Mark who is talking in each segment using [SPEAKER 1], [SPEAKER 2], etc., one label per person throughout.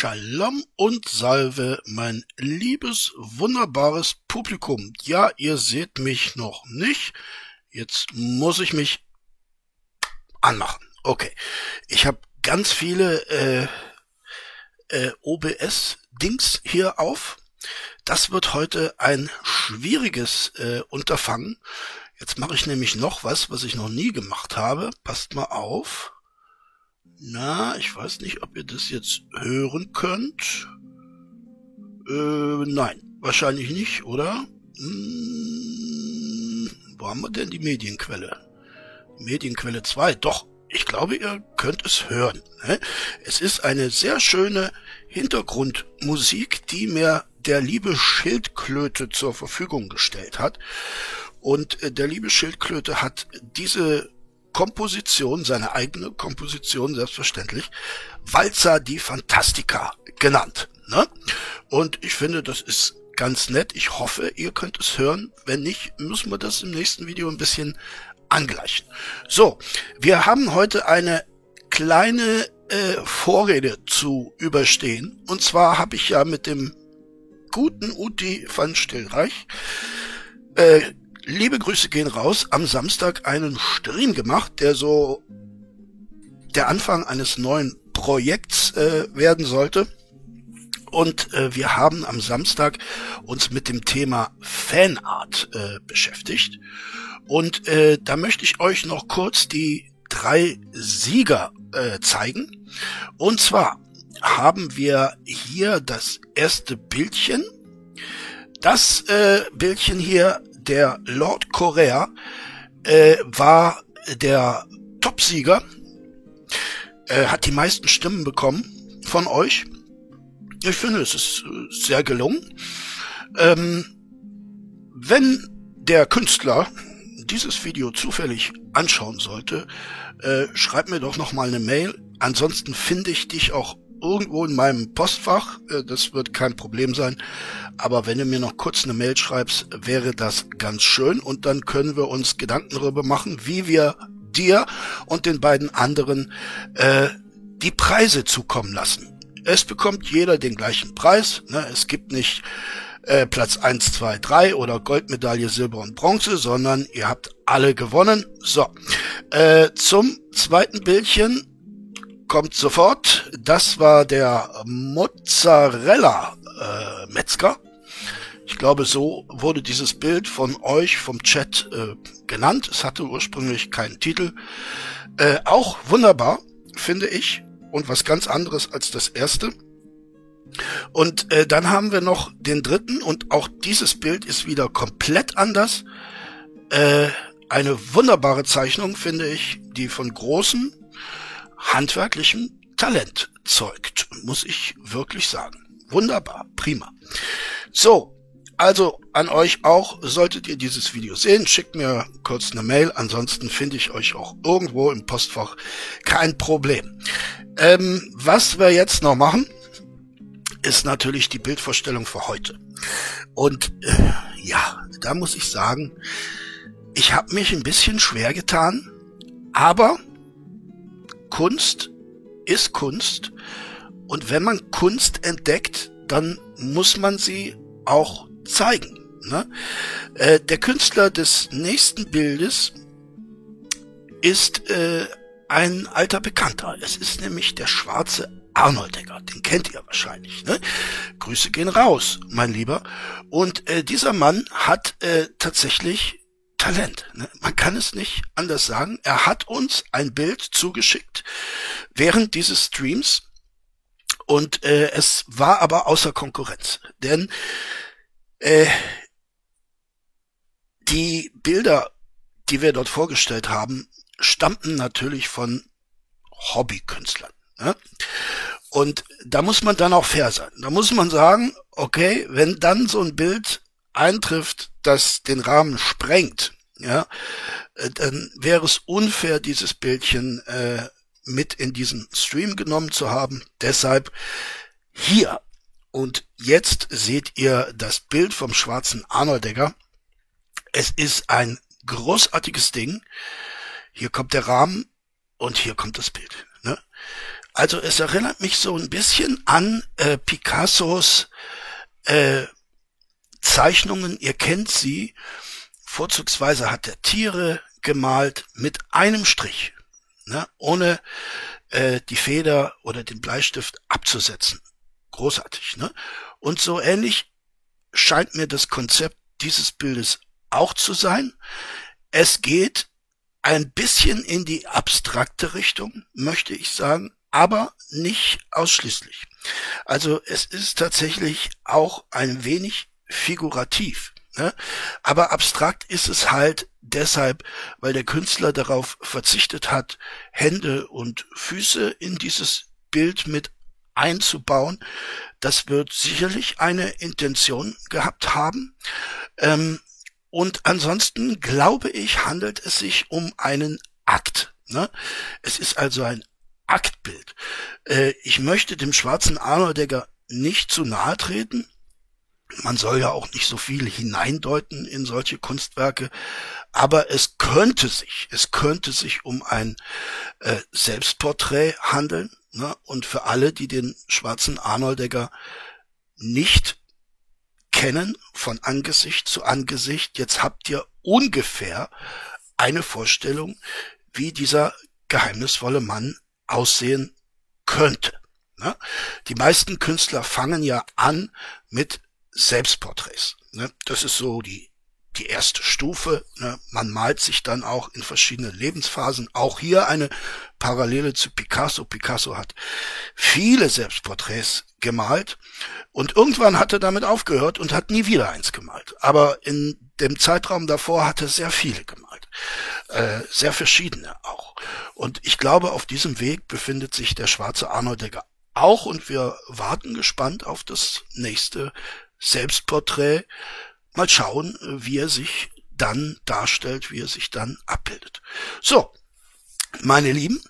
[SPEAKER 1] Shalom und Salve, mein liebes, wunderbares Publikum. Ja, ihr seht mich noch nicht. Jetzt muss ich mich anmachen. Okay. Ich habe ganz viele äh, äh, OBS-Dings hier auf. Das wird heute ein schwieriges äh, Unterfangen. Jetzt mache ich nämlich noch was, was ich noch nie gemacht habe. Passt mal auf. Na, ich weiß nicht, ob ihr das jetzt hören könnt. Äh, nein, wahrscheinlich nicht, oder? Hm, wo haben wir denn die Medienquelle? Medienquelle 2, doch, ich glaube, ihr könnt es hören. Ne? Es ist eine sehr schöne Hintergrundmusik, die mir der liebe Schildklöte zur Verfügung gestellt hat. Und äh, der liebe Schildklöte hat diese Komposition, seine eigene Komposition selbstverständlich, Walzer die Fantastica genannt. Ne? Und ich finde, das ist ganz nett. Ich hoffe, ihr könnt es hören. Wenn nicht, müssen wir das im nächsten Video ein bisschen angleichen. So, wir haben heute eine kleine äh, Vorrede zu überstehen. Und zwar habe ich ja mit dem guten Uti van Stillreich äh, liebe Grüße gehen raus, am Samstag einen Stream gemacht, der so der Anfang eines neuen Projekts äh, werden sollte. Und äh, wir haben am Samstag uns mit dem Thema Fanart äh, beschäftigt. Und äh, da möchte ich euch noch kurz die drei Sieger äh, zeigen. Und zwar haben wir hier das erste Bildchen. Das äh, Bildchen hier der Lord Korea äh, war der Topsieger, äh, hat die meisten Stimmen bekommen von euch. Ich finde, es ist äh, sehr gelungen. Ähm, wenn der Künstler dieses Video zufällig anschauen sollte, äh, schreib mir doch noch mal eine Mail. Ansonsten finde ich dich auch irgendwo in meinem Postfach. Äh, das wird kein Problem sein. Aber wenn du mir noch kurz eine Mail schreibst, wäre das ganz schön. Und dann können wir uns Gedanken darüber machen, wie wir dir und den beiden anderen äh, die Preise zukommen lassen. Es bekommt jeder den gleichen Preis. Ne? Es gibt nicht äh, Platz 1, 2, 3 oder Goldmedaille, Silber und Bronze, sondern ihr habt alle gewonnen. So, äh, zum zweiten Bildchen kommt sofort. Das war der Mozzarella äh, Metzger. Ich glaube, so wurde dieses Bild von euch vom Chat äh, genannt. Es hatte ursprünglich keinen Titel. Äh, auch wunderbar, finde ich. Und was ganz anderes als das erste. Und äh, dann haben wir noch den dritten und auch dieses Bild ist wieder komplett anders. Äh, eine wunderbare Zeichnung, finde ich, die von großen handwerklichem Talent zeugt, muss ich wirklich sagen. Wunderbar, prima. So, also an euch auch, solltet ihr dieses Video sehen, schickt mir kurz eine Mail, ansonsten finde ich euch auch irgendwo im Postfach, kein Problem. Ähm, was wir jetzt noch machen, ist natürlich die Bildvorstellung für heute. Und äh, ja, da muss ich sagen, ich habe mich ein bisschen schwer getan, aber Kunst ist Kunst. Und wenn man Kunst entdeckt, dann muss man sie auch zeigen. Ne? Äh, der Künstler des nächsten Bildes ist äh, ein alter Bekannter. Es ist nämlich der schwarze Arnoldegger. Den kennt ihr wahrscheinlich. Ne? Grüße gehen raus, mein Lieber. Und äh, dieser Mann hat äh, tatsächlich Talent. Ne? Man kann es nicht anders sagen. Er hat uns ein Bild zugeschickt während dieses Streams und äh, es war aber außer Konkurrenz, denn äh, die Bilder, die wir dort vorgestellt haben, stammten natürlich von Hobbykünstlern. Ne? Und da muss man dann auch fair sein. Da muss man sagen, okay, wenn dann so ein Bild eintrifft, das den Rahmen sprengt, ja, äh, dann wäre es unfair, dieses Bildchen äh, mit in diesen Stream genommen zu haben. Deshalb hier. Und jetzt seht ihr das Bild vom schwarzen Arnoldegger. Es ist ein großartiges Ding. Hier kommt der Rahmen und hier kommt das Bild. Also es erinnert mich so ein bisschen an äh, Picassos äh, Zeichnungen. Ihr kennt sie. Vorzugsweise hat er Tiere gemalt mit einem Strich, ne? ohne äh, die Feder oder den Bleistift abzusetzen. Großartig. Ne? Und so ähnlich scheint mir das Konzept dieses Bildes auch zu sein. Es geht ein bisschen in die abstrakte Richtung, möchte ich sagen, aber nicht ausschließlich. Also es ist tatsächlich auch ein wenig figurativ. Ne? Aber abstrakt ist es halt deshalb, weil der Künstler darauf verzichtet hat, Hände und Füße in dieses Bild mit einzubauen. Das wird sicherlich eine Intention gehabt haben. Ähm, und ansonsten glaube ich, handelt es sich um einen Akt. Ne? Es ist also ein Aktbild. Äh, ich möchte dem schwarzen Arnoldegger nicht zu nahe treten. Man soll ja auch nicht so viel hineindeuten in solche Kunstwerke, aber es könnte sich, es könnte sich um ein äh, Selbstporträt handeln. Ne? Und für alle, die den schwarzen Arnoldegger nicht kennen von Angesicht zu Angesicht. Jetzt habt ihr ungefähr eine Vorstellung, wie dieser geheimnisvolle Mann aussehen könnte. Ne? Die meisten Künstler fangen ja an mit Selbstporträts. Ne? Das ist so die die erste Stufe. Ne? Man malt sich dann auch in verschiedene Lebensphasen. Auch hier eine Parallele zu Picasso. Picasso hat viele Selbstporträts gemalt und irgendwann hat er damit aufgehört und hat nie wieder eins gemalt. Aber in dem Zeitraum davor hat er sehr viele gemalt. Äh, sehr verschiedene auch. Und ich glaube, auf diesem Weg befindet sich der schwarze Arnold Degger auch und wir warten gespannt auf das nächste Selbstporträt. Mal schauen, wie er sich dann darstellt, wie er sich dann abbildet. So, meine Lieben,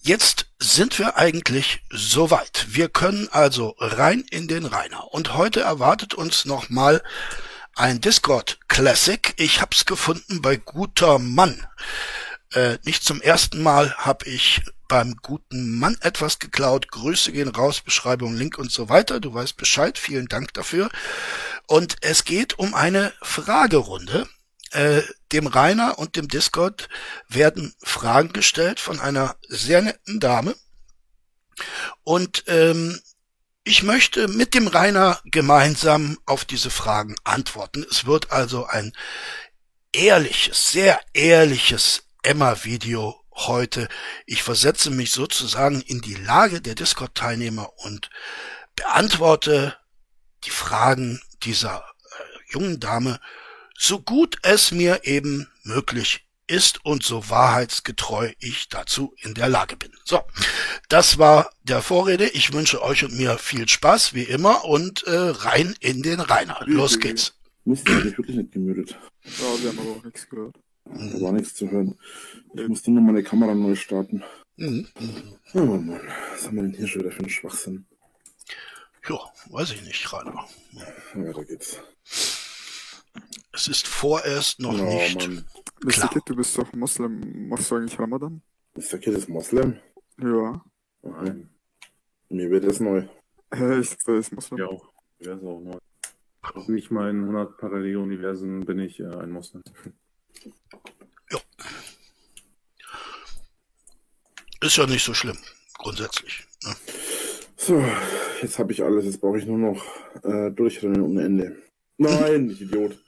[SPEAKER 1] jetzt sind wir eigentlich soweit. Wir können also rein in den Rainer. Und heute erwartet uns nochmal ein Discord Classic. Ich hab's gefunden bei guter Mann. Äh, nicht zum ersten Mal habe ich beim guten Mann etwas geklaut. Grüße gehen raus, Beschreibung, Link und so weiter. Du weißt Bescheid. Vielen Dank dafür. Und es geht um eine Fragerunde. Äh, dem Rainer und dem Discord werden Fragen gestellt von einer sehr netten Dame. Und ähm, ich möchte mit dem Rainer gemeinsam auf diese Fragen antworten. Es wird also ein ehrliches, sehr ehrliches Emma-Video heute. Ich versetze mich sozusagen in die Lage der Discord-Teilnehmer und beantworte die Fragen dieser äh, jungen Dame so gut es mir eben möglich ist und so wahrheitsgetreu ich dazu in der Lage bin. So, das war der Vorrede. Ich wünsche euch und mir viel Spaß, wie immer, und äh, rein in den Rainer. Los geht's.
[SPEAKER 2] Mist, hab ich wirklich nicht gemütet.
[SPEAKER 3] Ja, wir haben aber auch nichts gehört.
[SPEAKER 2] Da war nichts zu hören. Ich musste nur meine Kamera neu starten.
[SPEAKER 1] Mhm.
[SPEAKER 2] Oh Mann, was haben wir denn hier schon wieder für einen Schwachsinn?
[SPEAKER 1] Ja, weiß ich nicht, Rainer.
[SPEAKER 2] Ja, da geht's.
[SPEAKER 1] Es ist vorerst noch
[SPEAKER 2] oh
[SPEAKER 1] nicht.
[SPEAKER 2] Mann.
[SPEAKER 3] Mr.
[SPEAKER 1] Klar.
[SPEAKER 3] Kid, du bist doch Moslem. Machst du eigentlich Ramadan?
[SPEAKER 2] Ist der Kid ist Moslem?
[SPEAKER 3] Ja.
[SPEAKER 2] Nein. Mir wird das neu.
[SPEAKER 3] Hä, ich der ist Moslem.
[SPEAKER 4] Ja, auch. Wäre es auch neu. Nicht mal in 100 Paralleluniversen bin ich äh, ein Moslem.
[SPEAKER 1] Ist ja nicht so schlimm, grundsätzlich. Ne?
[SPEAKER 2] So, jetzt habe ich alles. Jetzt brauche ich nur noch äh, durchrennen ohne Ende. Nein, ich Idiot.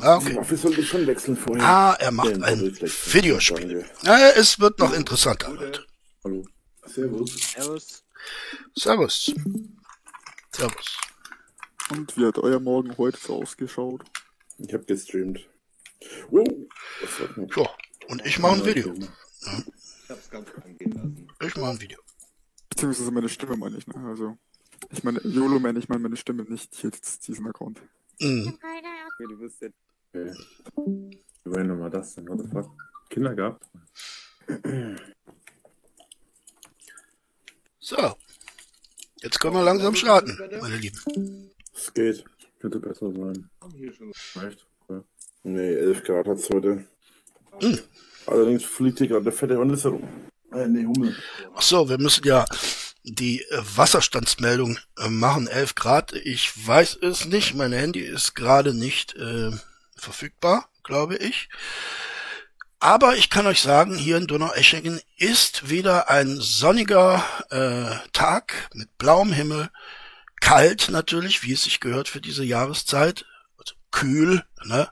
[SPEAKER 1] Ah, okay.
[SPEAKER 2] Waffe sollte ich schon wechseln vorher.
[SPEAKER 1] Ah, er macht
[SPEAKER 2] Den
[SPEAKER 1] ein. Videospiel. Ja, es wird noch interessanter. Leute.
[SPEAKER 2] Hallo. Servus.
[SPEAKER 5] Servus.
[SPEAKER 1] Servus. Servus.
[SPEAKER 3] Und wie hat euer Morgen heute so ausgeschaut?
[SPEAKER 2] Ich habe gestreamt. Knapp.
[SPEAKER 1] Ja, und ich mache ein Video.
[SPEAKER 5] Ich hab's ganz angehen lassen.
[SPEAKER 1] Ich mache ein Video.
[SPEAKER 3] Beziehungsweise meine Stimme meine ich, ne? Also. Ich meine, YOLO meine ich meine meine Stimme, nicht jetzt diesen Account.
[SPEAKER 1] Mhm.
[SPEAKER 4] Okay, du bist jetzt. Okay. Wie war denn nochmal das denn? What the fuck? Kinder gehabt?
[SPEAKER 1] So. Jetzt können wir langsam starten, meine Lieben.
[SPEAKER 2] Es geht.
[SPEAKER 4] Könnte besser sein.
[SPEAKER 5] Hier schon.
[SPEAKER 4] Echt? Okay.
[SPEAKER 2] Nee, 11 Grad hat's heute.
[SPEAKER 1] Hm.
[SPEAKER 2] Allerdings fliegt hier gerade der fette Hund herum. Äh, nee, Hummel.
[SPEAKER 1] Ach so, wir müssen ja die äh, Wasserstandsmeldung äh, machen, 11 Grad. Ich weiß es nicht, mein Handy ist gerade nicht äh, verfügbar, glaube ich. Aber ich kann euch sagen, hier in Donaueschingen ist wieder ein sonniger äh, Tag mit blauem Himmel, kalt natürlich, wie es sich gehört für diese Jahreszeit, also kühl, ne?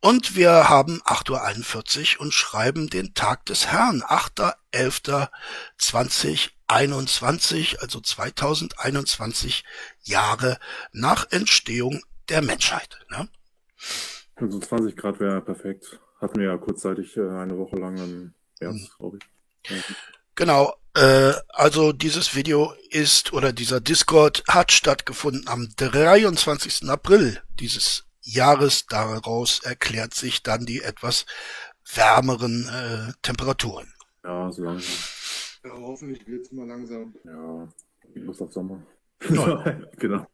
[SPEAKER 1] Und wir haben 8.41 Uhr und schreiben den Tag des Herrn, 8.11.2021, also 2021 Jahre nach Entstehung der Menschheit. Ne?
[SPEAKER 4] 25 Grad wäre perfekt. Hatten wir ja kurzzeitig äh, eine Woche lang im März, glaube ich. Ja.
[SPEAKER 1] Genau, äh, also dieses Video ist oder dieser Discord hat stattgefunden am 23. April dieses Jahres. Daraus erklärt sich dann die etwas wärmeren äh, Temperaturen.
[SPEAKER 4] Ja, so langsam.
[SPEAKER 5] Ja, hoffentlich wird's mal langsam.
[SPEAKER 4] Ja, die Lust auf Sommer.
[SPEAKER 1] Ja.
[SPEAKER 4] genau.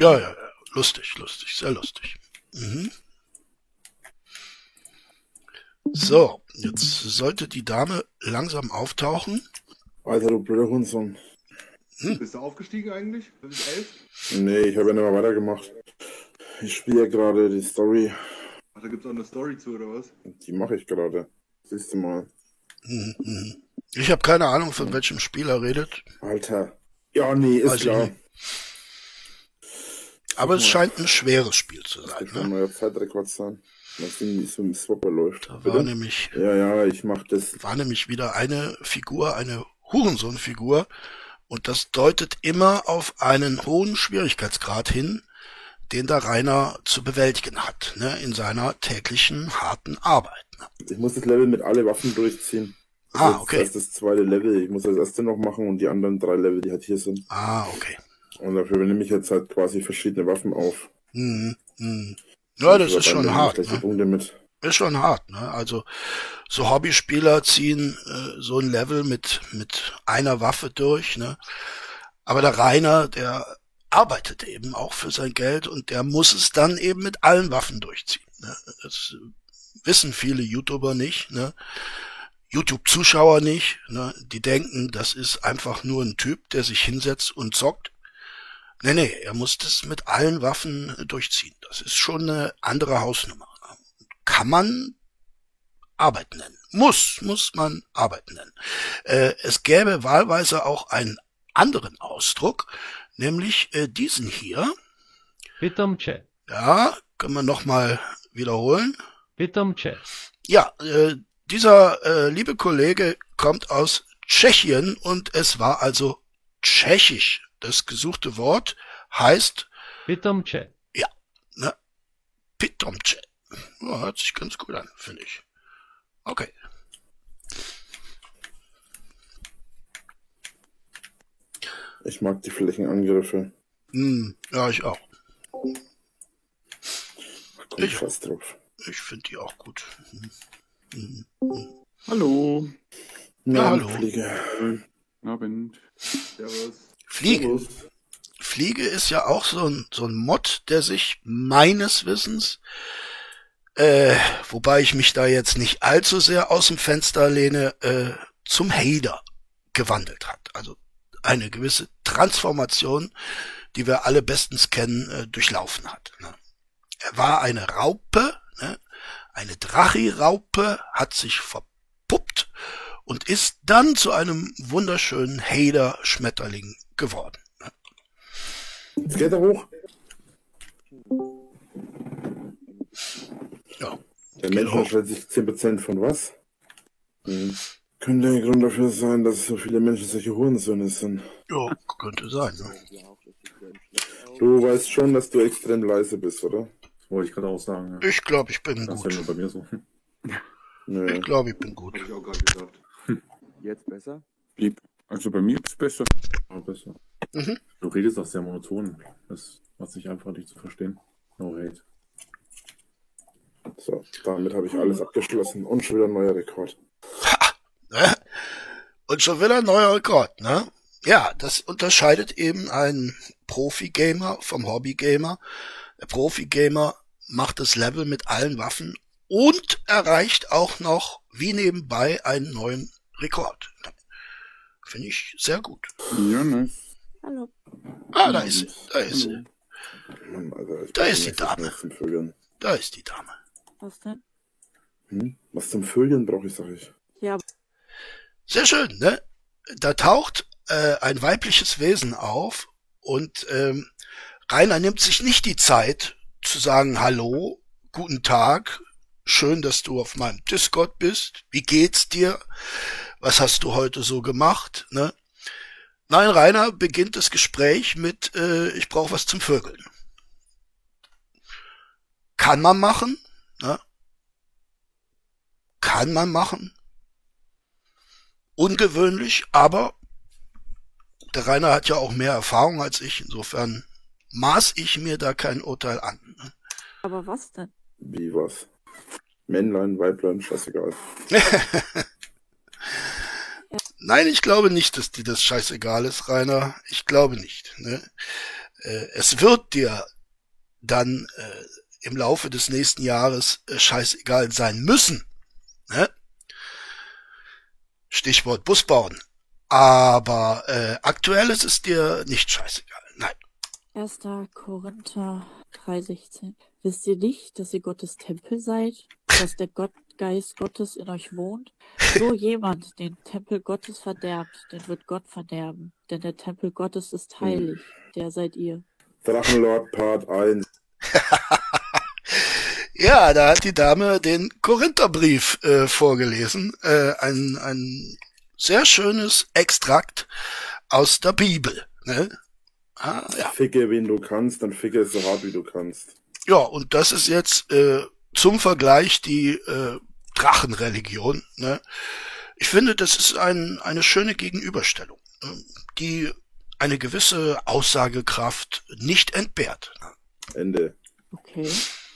[SPEAKER 1] Ja, ja, ja, lustig, lustig, sehr lustig. Mhm. So, jetzt sollte die Dame langsam auftauchen.
[SPEAKER 2] Alter, du blöder Hundsohn.
[SPEAKER 5] Bist du aufgestiegen eigentlich? Ist elf?
[SPEAKER 2] Nee, ich habe ja nicht mehr weitergemacht. Ich spiele ja gerade die Story.
[SPEAKER 5] Ach, da gibt's auch eine Story zu, oder was?
[SPEAKER 2] Die mache ich gerade. Siehst du mal.
[SPEAKER 1] Ich habe keine Ahnung, von welchem Spiel er redet,
[SPEAKER 2] Alter. Ja, nee, ist
[SPEAKER 1] Weiß
[SPEAKER 2] klar.
[SPEAKER 1] aber es scheint ein schweres Spiel zu
[SPEAKER 2] Das
[SPEAKER 1] sein.
[SPEAKER 2] kann
[SPEAKER 1] Ne?
[SPEAKER 2] neuer Zeitrekord sein. Das Ding, wie so ein Swapper läuft.
[SPEAKER 1] Da war nämlich,
[SPEAKER 2] Ja, ja, ich mach das.
[SPEAKER 1] war nämlich wieder eine Figur, eine Hurensohn-Figur, und das deutet immer auf einen hohen Schwierigkeitsgrad hin, den der Rainer zu bewältigen hat, ne, in seiner täglichen harten Arbeit.
[SPEAKER 2] Ich muss das Level mit alle Waffen durchziehen. Das
[SPEAKER 1] Ah,
[SPEAKER 2] ist
[SPEAKER 1] okay.
[SPEAKER 2] erst das zweite Level. Ich muss das erste noch machen und die anderen drei Level, die halt hier sind.
[SPEAKER 1] Ah, okay.
[SPEAKER 2] Und dafür nehme ich jetzt halt quasi verschiedene Waffen auf.
[SPEAKER 1] Hm, hm. Ja, das ist schon hart. Ne? Ist schon hart, ne? Also so Hobbyspieler ziehen äh, so ein Level mit mit einer Waffe durch, ne? Aber der Rainer, der arbeitet eben auch für sein Geld und der muss es dann eben mit allen Waffen durchziehen. Ne? Das wissen viele YouTuber nicht, ne? YouTube-Zuschauer nicht, ne? Die denken, das ist einfach nur ein Typ, der sich hinsetzt und zockt. Nee, nee, er muss das mit allen Waffen äh, durchziehen. Das ist schon eine andere Hausnummer. Kann man Arbeit nennen. Muss, muss man Arbeit nennen. Äh, es gäbe wahlweise auch einen anderen Ausdruck, nämlich äh, diesen hier.
[SPEAKER 6] Witam cię,
[SPEAKER 1] Ja, können wir nochmal wiederholen.
[SPEAKER 6] Witam cię.
[SPEAKER 1] Ja, äh, dieser äh, liebe Kollege kommt aus Tschechien und es war also tschechisch. Das gesuchte Wort heißt
[SPEAKER 6] Witam cię.
[SPEAKER 1] Pitomce. Ja, hört sich ganz gut an, finde ich. Okay.
[SPEAKER 2] Ich mag die Flächenangriffe.
[SPEAKER 1] Hm, ja, ich auch.
[SPEAKER 2] Komm
[SPEAKER 1] Ich-
[SPEAKER 2] fast drauf.
[SPEAKER 1] Ich finde die auch gut. Mhm.
[SPEAKER 3] Hallo.
[SPEAKER 2] Na,
[SPEAKER 1] hallo.
[SPEAKER 2] Fliege.
[SPEAKER 3] Abend.
[SPEAKER 5] Servus.
[SPEAKER 1] Fliege.
[SPEAKER 2] Servus.
[SPEAKER 1] Fliege ist ja auch so ein, so ein Mod, der sich meines Wissens, äh, wobei ich mich da jetzt nicht allzu sehr aus dem Fenster lehne, äh, zum Hader gewandelt hat. Also eine gewisse Transformation, die wir alle bestens kennen, äh, durchlaufen hat. Ne? Er war eine Raupe? Eine Drachiraupe, hat sich verpuppt und ist dann zu einem wunderschönen Hader-Schmetterling geworden. Ne?
[SPEAKER 2] Jetzt geht er hoch.
[SPEAKER 1] Ja.
[SPEAKER 2] Der Mensch unterscheidet sich 10% von was? Hm. Könnte ein Grund dafür sein, dass so viele Menschen solche Hurensöhne sind.
[SPEAKER 1] Ja, könnte sein. Ne?
[SPEAKER 2] Du weißt schon, dass du extrem leise bist, oder?
[SPEAKER 4] Wollte ich gerade auch sagen. Ja.
[SPEAKER 1] Ich glaube, ich bin
[SPEAKER 4] Das
[SPEAKER 1] gut.
[SPEAKER 4] bei mir so.
[SPEAKER 2] Nö.
[SPEAKER 1] Ich glaube, ich bin gut.
[SPEAKER 5] Hab ich auch gerade gedacht.
[SPEAKER 7] Jetzt besser?
[SPEAKER 3] Blieb. Also bei mir ist besser.
[SPEAKER 4] Aber besser.
[SPEAKER 1] Mhm.
[SPEAKER 4] Du redest auch sehr monoton. Das macht sich einfach nicht zu verstehen. No hate.
[SPEAKER 2] So, damit habe ich alles abgeschlossen und schon wieder ein neuer Rekord.
[SPEAKER 1] Ne? Und schon wieder ein neuer Rekord, ne? Ja, das unterscheidet eben einen Profi-Gamer vom Hobby-Gamer. Der Profi-Gamer macht das Level mit allen Waffen und erreicht auch noch wie nebenbei einen neuen Rekord. Finde ich sehr gut.
[SPEAKER 2] Ja, nice.
[SPEAKER 8] Hallo.
[SPEAKER 1] Ah, da ist sie, da ist sie,
[SPEAKER 2] ich
[SPEAKER 1] Da ist die Dame. Da ist die Dame.
[SPEAKER 8] Was denn?
[SPEAKER 2] Hm? Was zum Vögeln brauche ich, sag ich.
[SPEAKER 8] Ja,
[SPEAKER 1] Sehr schön, ne? Da taucht äh, ein weibliches Wesen auf und ähm, Rainer nimmt sich nicht die Zeit zu sagen, hallo, guten Tag, schön, dass du auf meinem Discord bist, wie geht's dir, was hast du heute so gemacht, ne? Nein, Rainer beginnt das Gespräch mit, äh, ich brauche was zum Vögeln. Kann man machen, ne? Kann man machen, ungewöhnlich, aber der Rainer hat ja auch mehr Erfahrung als ich, insofern maß ich mir da kein Urteil an. ne?
[SPEAKER 8] aber was denn?
[SPEAKER 2] Wie was? Männlein, Weiblein, scheißegal.
[SPEAKER 1] Nein, ich glaube nicht, dass dir das scheißegal ist, Rainer. Ich glaube nicht. Ne? Äh, es wird dir dann äh, im Laufe des nächsten Jahres äh, scheißegal sein müssen. Ne? Stichwort Bus bauen. Aber äh, aktuell ist es dir nicht scheißegal. Nein.
[SPEAKER 8] 1. Korinther 3,16. Wisst ihr nicht, dass ihr Gottes Tempel seid? Dass der Gott, Geist Gottes in euch wohnt? So jemand den Tempel Gottes verderbt, den wird Gott verderben. Denn der Tempel Gottes ist heilig. Der seid ihr.
[SPEAKER 2] Drachenlord Part 1.
[SPEAKER 1] Ja, da hat die Dame den Korintherbrief äh, vorgelesen. Äh, ein, ein sehr schönes Extrakt aus der Bibel. Ne? Ah, ja.
[SPEAKER 2] Ficke, wen du kannst, dann ficke es so hart, wie du kannst.
[SPEAKER 1] ja, und das ist jetzt äh, zum Vergleich die äh, Drachenreligion. Ne? Ich finde, das ist ein, eine schöne Gegenüberstellung, ne? die eine gewisse Aussagekraft nicht entbehrt.
[SPEAKER 2] Ende.
[SPEAKER 8] Okay.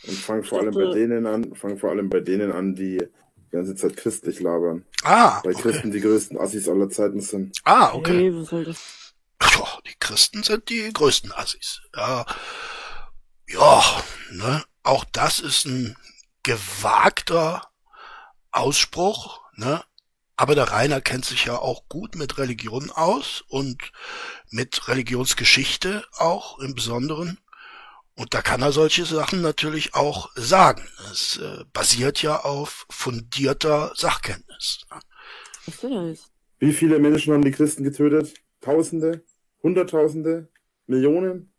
[SPEAKER 2] Und fang vor allem bei denen an, fang vor allem bei denen an, die die ganze Zeit christlich labern.
[SPEAKER 1] Ah,
[SPEAKER 2] Weil
[SPEAKER 1] okay.
[SPEAKER 2] Christen die größten Assis aller Zeiten sind.
[SPEAKER 1] Ah, okay.
[SPEAKER 8] Hey, was soll das?
[SPEAKER 1] Die Christen sind die größten Assis. Ja, ja, ne? Auch das ist ein gewagter Ausspruch, ne? Aber der Rainer kennt sich ja auch gut mit Religion aus und mit Religionsgeschichte auch im Besonderen. Und da kann er solche Sachen natürlich auch sagen. Es äh, basiert ja auf fundierter Sachkenntnis.
[SPEAKER 2] Wie viele Menschen haben die Christen getötet? Tausende? Hunderttausende? Millionen?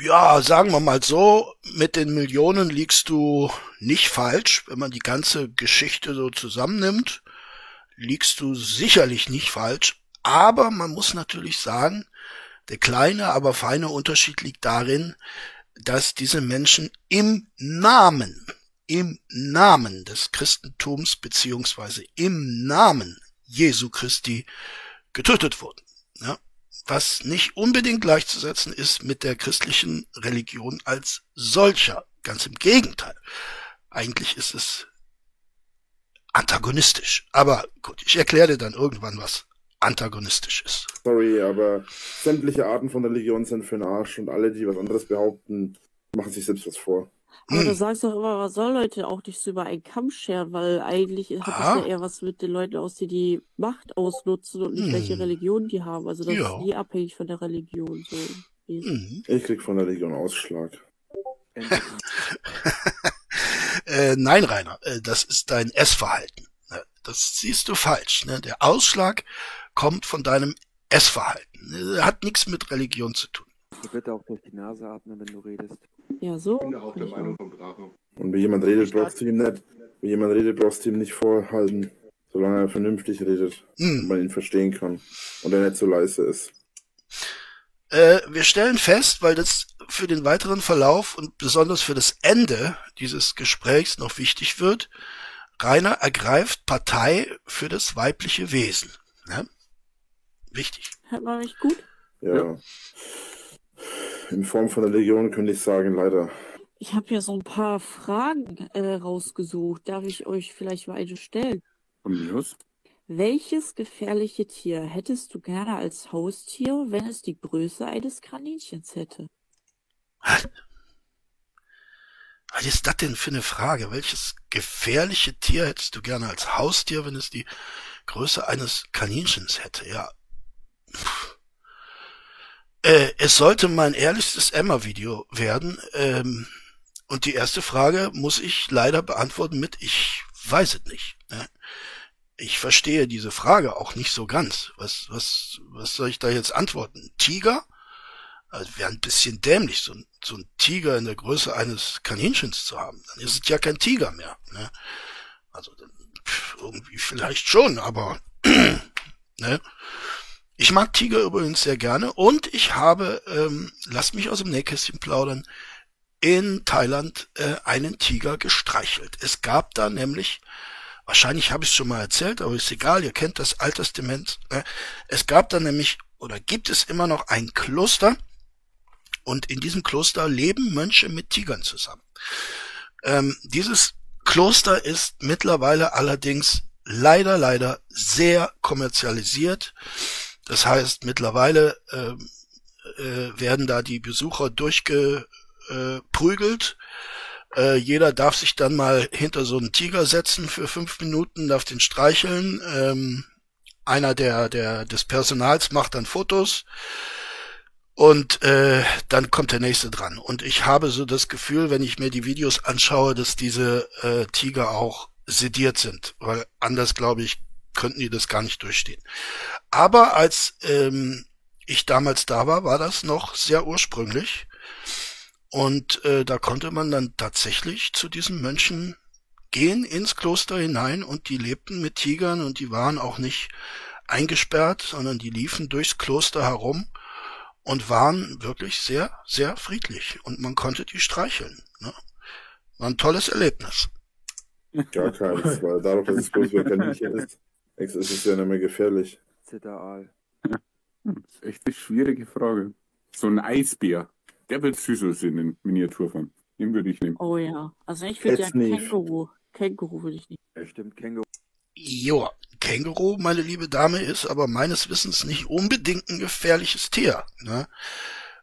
[SPEAKER 1] Ja, sagen wir mal so, mit den Millionen liegst du nicht falsch. Wenn man die ganze Geschichte so zusammennimmt, liegst du sicherlich nicht falsch. Aber man muss natürlich sagen, der kleine, aber feine Unterschied liegt darin, dass diese Menschen im Namen, im Namen des Christentums beziehungsweise im Namen Jesu Christi getötet wurden. Ja? was nicht unbedingt gleichzusetzen ist mit der christlichen Religion als solcher. Ganz im Gegenteil. Eigentlich ist es antagonistisch. Aber gut, ich erkläre dir dann irgendwann, was antagonistisch ist.
[SPEAKER 2] Sorry, aber sämtliche Arten von Religion sind für den Arsch und alle, die was anderes behaupten, machen sich selbst was vor.
[SPEAKER 8] Aber
[SPEAKER 1] Hm.
[SPEAKER 8] du sagst doch immer, man soll Leute auch nicht so über einen Kamm scheren, weil eigentlich hat
[SPEAKER 1] Ah.
[SPEAKER 8] das ja eher was mit den Leuten aus, die die Macht ausnutzen und nicht
[SPEAKER 1] Hm.
[SPEAKER 8] welche Religion die haben. Also das
[SPEAKER 1] Ja.
[SPEAKER 8] ist nie abhängig von der Religion. So.
[SPEAKER 1] Mhm.
[SPEAKER 2] Ich krieg von der Religion Ausschlag.
[SPEAKER 1] Äh, nein, Rainer, äh, das ist dein Essverhalten. Ne, Das siehst du falsch. Ne? Der Ausschlag kommt von deinem Essverhalten. Äh, Hat nichts mit Religion zu tun.
[SPEAKER 7] Ich bitte auch durch die Nase atmen, wenn du redest.
[SPEAKER 8] Ja, so.
[SPEAKER 5] Ich bin da auch der Meinung vom Drache.
[SPEAKER 2] Und wenn jemand redet, brauchst du ihm nicht. Wenn jemand redet, brauchst du ihm nicht vorhalten, solange er vernünftig redet und
[SPEAKER 1] Hm.
[SPEAKER 2] man ihn verstehen kann und er nicht so leise ist.
[SPEAKER 1] Äh, wir stellen fest, weil das für den weiteren Verlauf und besonders für das Ende dieses Gesprächs noch wichtig wird, Rainer ergreift Partei für das weibliche Wesen. Ne? Wichtig.
[SPEAKER 8] Hört man mich gut?
[SPEAKER 2] Ja. In Form von Religion könnte ich sagen, leider.
[SPEAKER 8] Ich habe hier so ein paar Fragen äh, rausgesucht. Darf ich euch vielleicht mal eine stellen?
[SPEAKER 3] Mir aus?
[SPEAKER 8] Welches gefährliche Tier hättest du gerne als Haustier, wenn es die Größe eines Kaninchens hätte?
[SPEAKER 1] Was ist das denn für eine Frage? Welches gefährliche Tier hättest du gerne als Haustier, wenn es die Größe eines Kaninchens hätte? Ja. Pff. Äh, es sollte mein ehrlichstes Emma-Video werden. Ähm, und die erste Frage muss ich leider beantworten mit ich weiß es nicht. Ne? Ich verstehe diese Frage auch nicht so ganz. Was, was, was soll ich da jetzt antworten? Tiger? Also wäre ein bisschen dämlich, so ein, so ein Tiger in der Größe eines Kaninchens zu haben. Dann ist es ja kein Tiger mehr. Ne? Also irgendwie vielleicht schon, aber ne? Ich mag Tiger übrigens sehr gerne und ich habe, ähm, lasst mich aus dem Nähkästchen plaudern, in Thailand äh, einen Tiger gestreichelt. Es gab da nämlich, wahrscheinlich habe ich es schon mal erzählt, aber ist egal, ihr kennt das Alttestament. Ne? Es gab da nämlich oder gibt es immer noch ein Kloster und in diesem Kloster leben Mönche mit Tigern zusammen. Ähm, dieses Kloster ist mittlerweile allerdings leider, leider sehr kommerzialisiert. Das heißt, mittlerweile äh, äh, werden da die Besucher durchgeprügelt. Äh, jeder darf sich dann mal hinter so einen Tiger setzen für fünf Minuten, darf den streicheln. Ähm, einer der, der des Personals macht dann Fotos und äh, dann kommt der nächste dran. Und ich habe so das Gefühl, wenn ich mir die Videos anschaue, dass diese äh, Tiger auch sediert sind, weil anders glaube ich könnten die das gar nicht durchstehen. Aber als ähm, ich damals da war, war das noch sehr ursprünglich. Und äh, da konnte man dann tatsächlich zu diesen Mönchen gehen ins Kloster hinein und die lebten mit Tigern und die waren auch nicht eingesperrt, sondern die liefen durchs Kloster herum und waren wirklich sehr, sehr friedlich und man konnte die streicheln. Ne? War ein tolles Erlebnis.
[SPEAKER 2] Gar keins, weil dadurch, dass es bloß wieder Kaninchen ist, ist es ja nicht mehr gefährlich.
[SPEAKER 7] Zitteraal.
[SPEAKER 9] Das ist echt eine schwierige Frage. So ein Eisbär, der wird süß aussehen in Miniaturform. Den würde ich nehmen.
[SPEAKER 8] Oh ja, also ich würde ja. Känguru. Känguru würde ich nicht.
[SPEAKER 7] Stimmt, Känguru.
[SPEAKER 1] Joa, Känguru, meine liebe Dame, ist aber meines Wissens nicht unbedingt ein gefährliches Tier. Ne?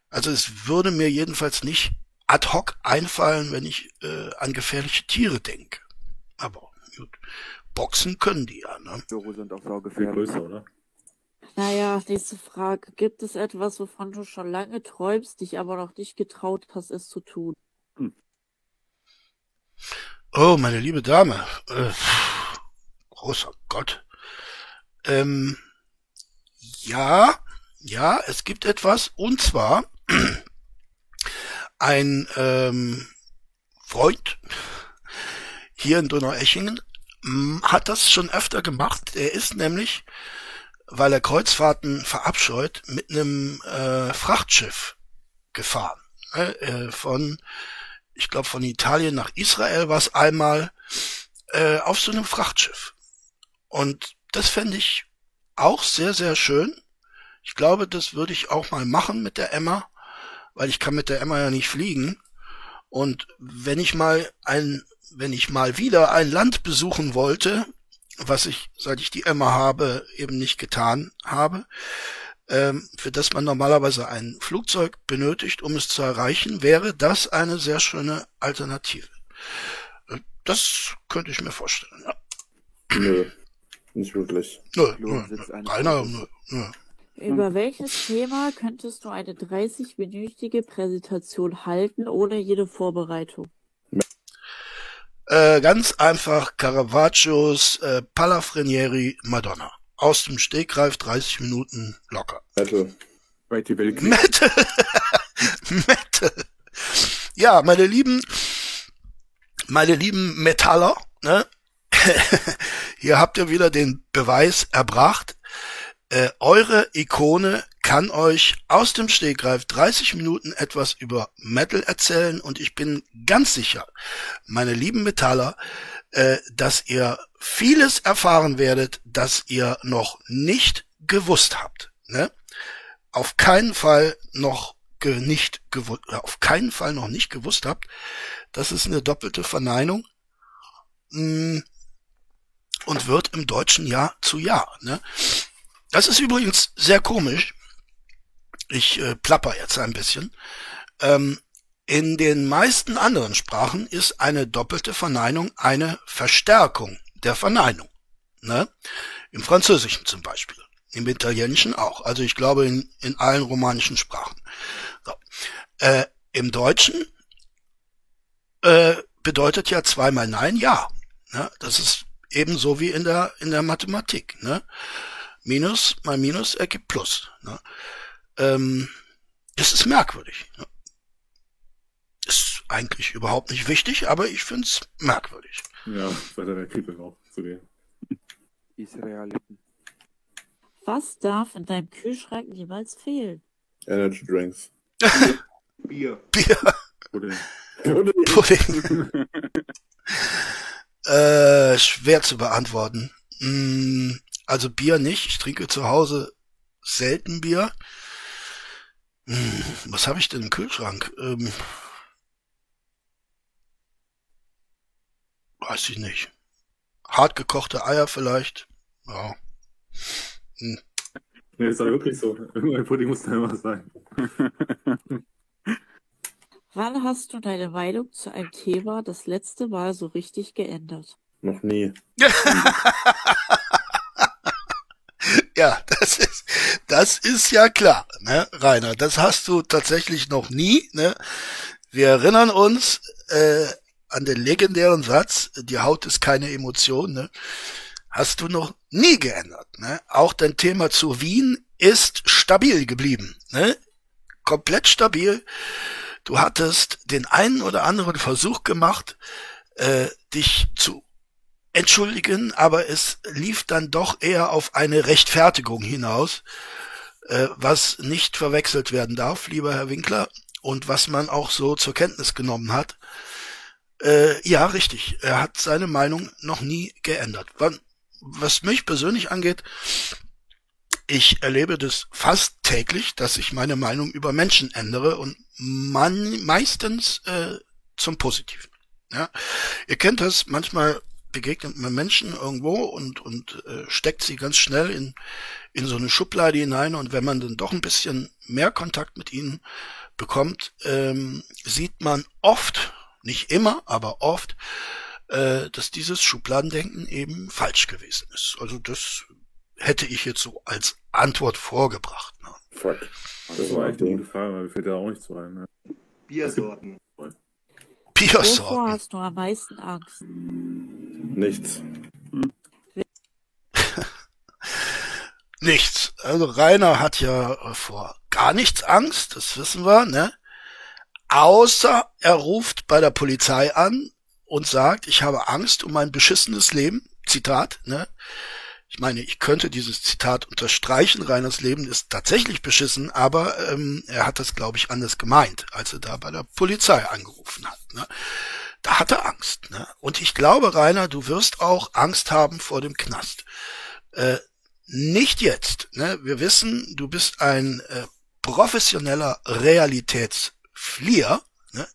[SPEAKER 1] Also es würde mir jedenfalls nicht ad hoc einfallen, wenn ich äh, an gefährliche Tiere denke. Aber gut, Boxen können die ja. Ne?
[SPEAKER 7] Känguru sind auch
[SPEAKER 4] Viel
[SPEAKER 7] saugefährlich.
[SPEAKER 4] größer, oder?
[SPEAKER 8] Naja, nächste Frage. Gibt es etwas, wovon du schon lange träumst, dich aber noch nicht getraut hast, es zu tun?
[SPEAKER 1] Oh, meine liebe Dame. Äh, großer Gott. Ähm, ja, ja, es gibt etwas. Und zwar ein ähm, Freund hier in Donaueschingen hat das schon öfter gemacht. Er ist nämlich, weil er Kreuzfahrten verabscheut, mit einem äh, Frachtschiff gefahren. Ne, äh, von ich glaube von Italien nach Israel war es einmal äh, auf so einem Frachtschiff. Und das fände ich auch sehr, sehr schön. Ich glaube, das würde ich auch mal machen mit der Emma, weil ich kann mit der Emma ja nicht fliegen. Und wenn ich mal ein, wenn ich mal wieder ein Land besuchen wollte, was ich, seit ich die Emma habe, eben nicht getan habe, ähm, für das man normalerweise ein Flugzeug benötigt, um es zu erreichen, wäre das eine sehr schöne Alternative. Äh, Das könnte ich mir vorstellen. Ja.
[SPEAKER 2] Nö, nicht wirklich.
[SPEAKER 1] Nö, nö, nö. Keiner, nö, nö.
[SPEAKER 8] Über welches Thema könntest du eine 30-minütige Präsentation halten, ohne jede Vorbereitung?
[SPEAKER 1] Äh, ganz einfach Caravaggios äh, Palafrenieri Madonna. Aus dem Stegreif 30 Minuten locker.
[SPEAKER 2] Metal.
[SPEAKER 1] Metal. Metal. Ja, meine lieben, meine lieben Metaller, ne? Hier habt ihr wieder den Beweis erbracht. Äh, eure Ikone kann euch aus dem Stegreif 30 Minuten etwas über Metal erzählen und ich bin ganz sicher, meine lieben Metaller, äh, dass ihr vieles erfahren werdet, das ihr noch nicht gewusst habt. Ne? Auf keinen Fall noch ge nicht gewusst, auf keinen Fall noch nicht gewusst habt. Das ist eine doppelte Verneinung. Hm, und wird im Deutschen Jahr zu Jahr. Ne? Das ist übrigens sehr komisch. Ich äh, plapper jetzt ein bisschen. Ähm, in den meisten anderen Sprachen ist eine doppelte Verneinung eine Verstärkung der Verneinung. Ne? Im Französischen zum Beispiel. Im Italienischen auch. Also ich glaube in, in allen romanischen Sprachen. So. Äh, Im Deutschen äh, bedeutet ja zweimal Nein ja. Ne? Das ist ebenso wie in der, in der Mathematik. Ne? Minus mal Minus ergibt Plus. Ne? Ähm, das ist merkwürdig. Ist eigentlich überhaupt nicht wichtig, aber ich find's merkwürdig.
[SPEAKER 4] Ja, Zweiter Weltkrieg ist auch zu dir.
[SPEAKER 7] Israeliten.
[SPEAKER 8] Was darf in deinem Kühlschrank niemals fehlen?
[SPEAKER 2] Energy Drinks.
[SPEAKER 5] Bier.
[SPEAKER 1] Bier,
[SPEAKER 4] Oder
[SPEAKER 1] Pudding. äh, schwer zu beantworten. Mm, also Bier nicht. Ich trinke zu Hause selten Bier. Hm, was habe ich denn im Kühlschrank? Ähm, weiß ich nicht. Hartgekochte Eier vielleicht. Ja. Hm.
[SPEAKER 4] Nee, ist aber wirklich so. Irgendein Pudding muss da immer sein.
[SPEAKER 8] Wann hast du deine Meinung zu einem Thema das letzte Mal so richtig geändert?
[SPEAKER 2] Noch nie.
[SPEAKER 1] Ja, das ist, das ist ja klar, ne, Rainer. Das hast du tatsächlich noch nie, ne. Wir erinnern uns äh, an den legendären Satz: Die Haut ist keine Emotion, ne. Hast du noch nie geändert, ne. Auch dein Thema zu Wien ist stabil geblieben, ne. Komplett stabil. Du hattest den einen oder anderen Versuch gemacht, äh, dich zu entschuldigen, aber es lief dann doch eher auf eine Rechtfertigung hinaus, äh, was nicht verwechselt werden darf, lieber Herr Winkler, und was man auch so zur Kenntnis genommen hat. Äh, ja, richtig. Er hat seine Meinung noch nie geändert. Was mich persönlich angeht, ich erlebe das fast täglich, dass ich meine Meinung über Menschen ändere und man meistens äh, zum Positiven. Ja, ihr kennt das. Manchmal begegnet man Menschen irgendwo und und äh, steckt sie ganz schnell in in so eine Schublade hinein und wenn man dann doch ein bisschen mehr Kontakt mit ihnen bekommt, ähm, sieht man oft, nicht immer, aber oft, äh, dass dieses Schubladendenken eben falsch gewesen ist. Also das hätte ich jetzt so als Antwort vorgebracht. Ne?
[SPEAKER 2] Fuck.
[SPEAKER 4] Das war echt eine gute Frage, weil mir fällt da auch nichts zu ein. Ne?
[SPEAKER 5] Biersorten.
[SPEAKER 8] Wovor
[SPEAKER 1] Biersorten.
[SPEAKER 8] hast du am meisten Angst?
[SPEAKER 2] Nichts.
[SPEAKER 1] Nichts. Also Rainer hat ja vor gar nichts Angst, das wissen wir, ne? Außer er ruft bei der Polizei an und sagt, ich habe Angst um mein beschissenes Leben. Zitat, ne? Ich meine, ich könnte dieses Zitat unterstreichen. Reiners Leben ist tatsächlich beschissen, aber ähm, er hat das, glaube ich, anders gemeint, als er da bei der Polizei angerufen hat. Ne? Da hat er Angst. Ne? Und ich glaube, Rainer, du wirst auch Angst haben vor dem Knast. Äh, nicht jetzt. Ne? Wir wissen, du bist ein äh, professioneller Realitätsflieher, ne?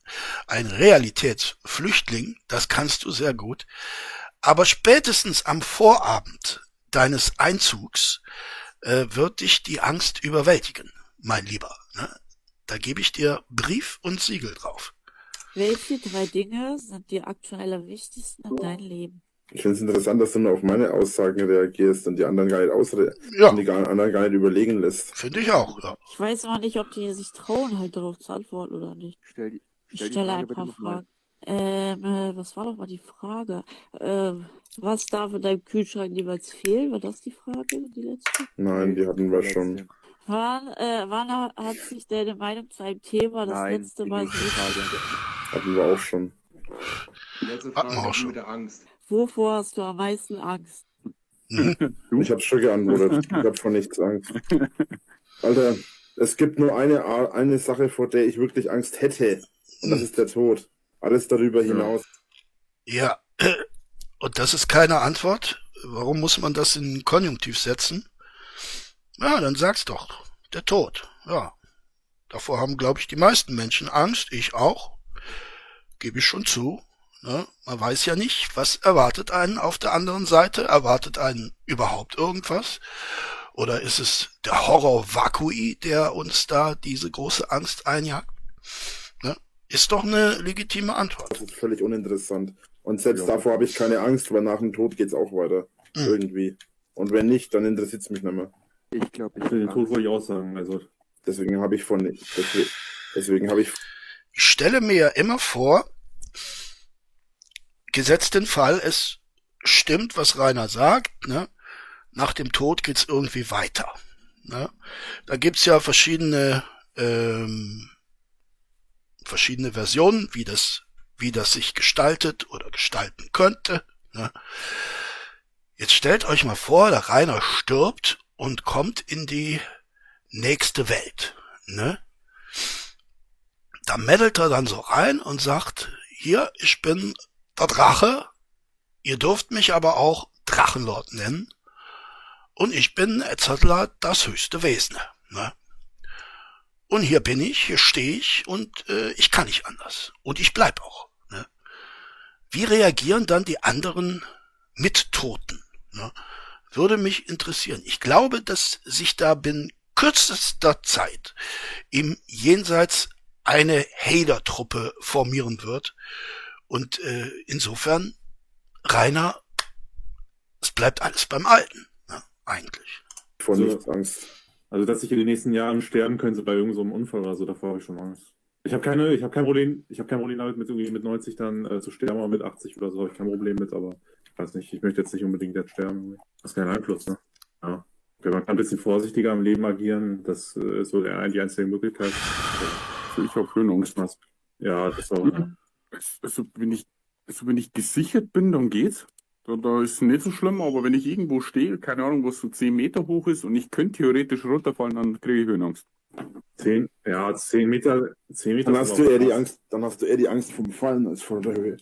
[SPEAKER 1] ein Realitätsflüchtling. Das kannst du sehr gut. Aber spätestens am Vorabend deines Einzugs äh, wird dich die Angst überwältigen, mein Lieber. Ne? Da gebe ich dir Brief und Siegel drauf.
[SPEAKER 8] Welche drei Dinge sind dir aktuell am wichtigsten in deinem Leben?
[SPEAKER 2] Ich finde es interessant, dass du nur auf meine Aussagen reagierst und die anderen gar nicht ausre
[SPEAKER 1] Ja.
[SPEAKER 2] und die anderen gar nicht überlegen lässt.
[SPEAKER 1] Finde ich auch. Ja.
[SPEAKER 8] Ich weiß aber nicht, ob die sich trauen, halt darauf zu antworten oder nicht.
[SPEAKER 7] Stell die,
[SPEAKER 8] Ich
[SPEAKER 7] stell die
[SPEAKER 8] stelle ein paar. Fragen. Ähm, äh, was war doch mal die Frage? Ähm, was darf in deinem Kühlschrank niemals fehlen? War das die Frage, die letzte?
[SPEAKER 2] Nein, die hatten wir schon.
[SPEAKER 8] Wann, äh, wann ha- hat sich deine Meinung zu einem Thema das
[SPEAKER 7] Nein,
[SPEAKER 8] letzte Mal so
[SPEAKER 7] Frage.
[SPEAKER 2] Hatten wir auch schon.
[SPEAKER 5] Die letzte
[SPEAKER 1] Hatten wir
[SPEAKER 5] Frage
[SPEAKER 1] auch schon.
[SPEAKER 5] mit der Angst.
[SPEAKER 8] Wovor hast du am meisten Angst?
[SPEAKER 2] Ich habe schon geantwortet. Ich habe vor nichts Angst. Alter, es gibt nur eine, eine Sache, vor der ich wirklich Angst hätte. Und das ist der Tod. Alles darüber hinaus.
[SPEAKER 1] Ja. Und das ist keine Antwort. Warum muss man das in Konjunktiv setzen? Ja, dann sag's doch. Der Tod. Ja. Davor haben, glaube ich, die meisten Menschen Angst. Ich auch. Gebe ich schon zu. Ne? Man weiß ja nicht, was erwartet einen auf der anderen Seite. Erwartet einen überhaupt irgendwas? Oder ist es der Horror Vakui, der uns da diese große Angst einjagt? Ist doch eine legitime Antwort.
[SPEAKER 2] Das ist völlig uninteressant. Und selbst
[SPEAKER 4] Ja.
[SPEAKER 2] davor habe ich keine Angst, weil nach dem Tod geht's auch weiter.
[SPEAKER 1] Mhm.
[SPEAKER 2] Irgendwie. Und wenn nicht, dann interessiert's mich nicht mehr.
[SPEAKER 7] Ich glaube, ich
[SPEAKER 4] Für den Tod wollte ich auch sagen. Also,
[SPEAKER 2] Deswegen habe ich von deswegen, deswegen habe ich
[SPEAKER 1] Ich stelle mir ja immer vor, gesetzt den Fall, es stimmt, was Rainer sagt, ne? nach dem Tod geht's irgendwie weiter. Ne? Da gibt's ja verschiedene ähm, verschiedene Versionen, wie das wie das sich gestaltet oder gestalten könnte. Ne? Jetzt stellt euch mal vor, der Rainer stirbt und kommt in die nächste Welt. Ne? Da meddelt er dann so rein und sagt, hier, ich bin der Drache, ihr dürft mich aber auch Drachenlord nennen und ich bin etc. das höchste Wesen. Ne? Und hier bin ich, hier stehe ich und äh, ich kann nicht anders. Und ich bleib auch. Ne? Wie reagieren dann die anderen Mittoten? Ne? Würde mich interessieren. Ich glaube, dass sich da binnen kürzester Zeit im Jenseits eine Hader-Truppe formieren wird. Und äh, insofern, Rainer, es bleibt alles beim Alten, ne? eigentlich.
[SPEAKER 2] vor
[SPEAKER 4] So.
[SPEAKER 2] nichts Angst.
[SPEAKER 4] Also, dass ich in den nächsten Jahren sterben könnte bei irgendeinem so einem Unfall oder so, davor habe ich schon Angst. Ich habe keine, ich habe kein Problem, ich habe kein Problem damit, mit irgendwie mit 90 dann äh, zu sterben, aber mit 80 oder so habe ich kein Problem mit, aber ich weiß nicht, ich möchte jetzt nicht unbedingt jetzt sterben. Das ist kein Einfluss, ne? Ja. Okay, man kann ein bisschen vorsichtiger im Leben agieren, das äh, ist so der, die einzige Möglichkeit.
[SPEAKER 9] Also ich habe Höhenangst.
[SPEAKER 4] Ja, das auch.
[SPEAKER 9] Mhm. Also, wenn ich, also wenn ich gesichert bin, dann geht's. Da, da ist nicht so schlimm, aber wenn ich irgendwo stehe, keine Ahnung, was so 10 Meter hoch ist und ich könnte theoretisch runterfallen, dann kriege ich Höhenangst.
[SPEAKER 4] Zehn, ja, zehn Meter, zehn Meter.
[SPEAKER 2] Dann hast du eher die. Angst, dann hast du eher die Angst vom Fallen als vor der Höhe.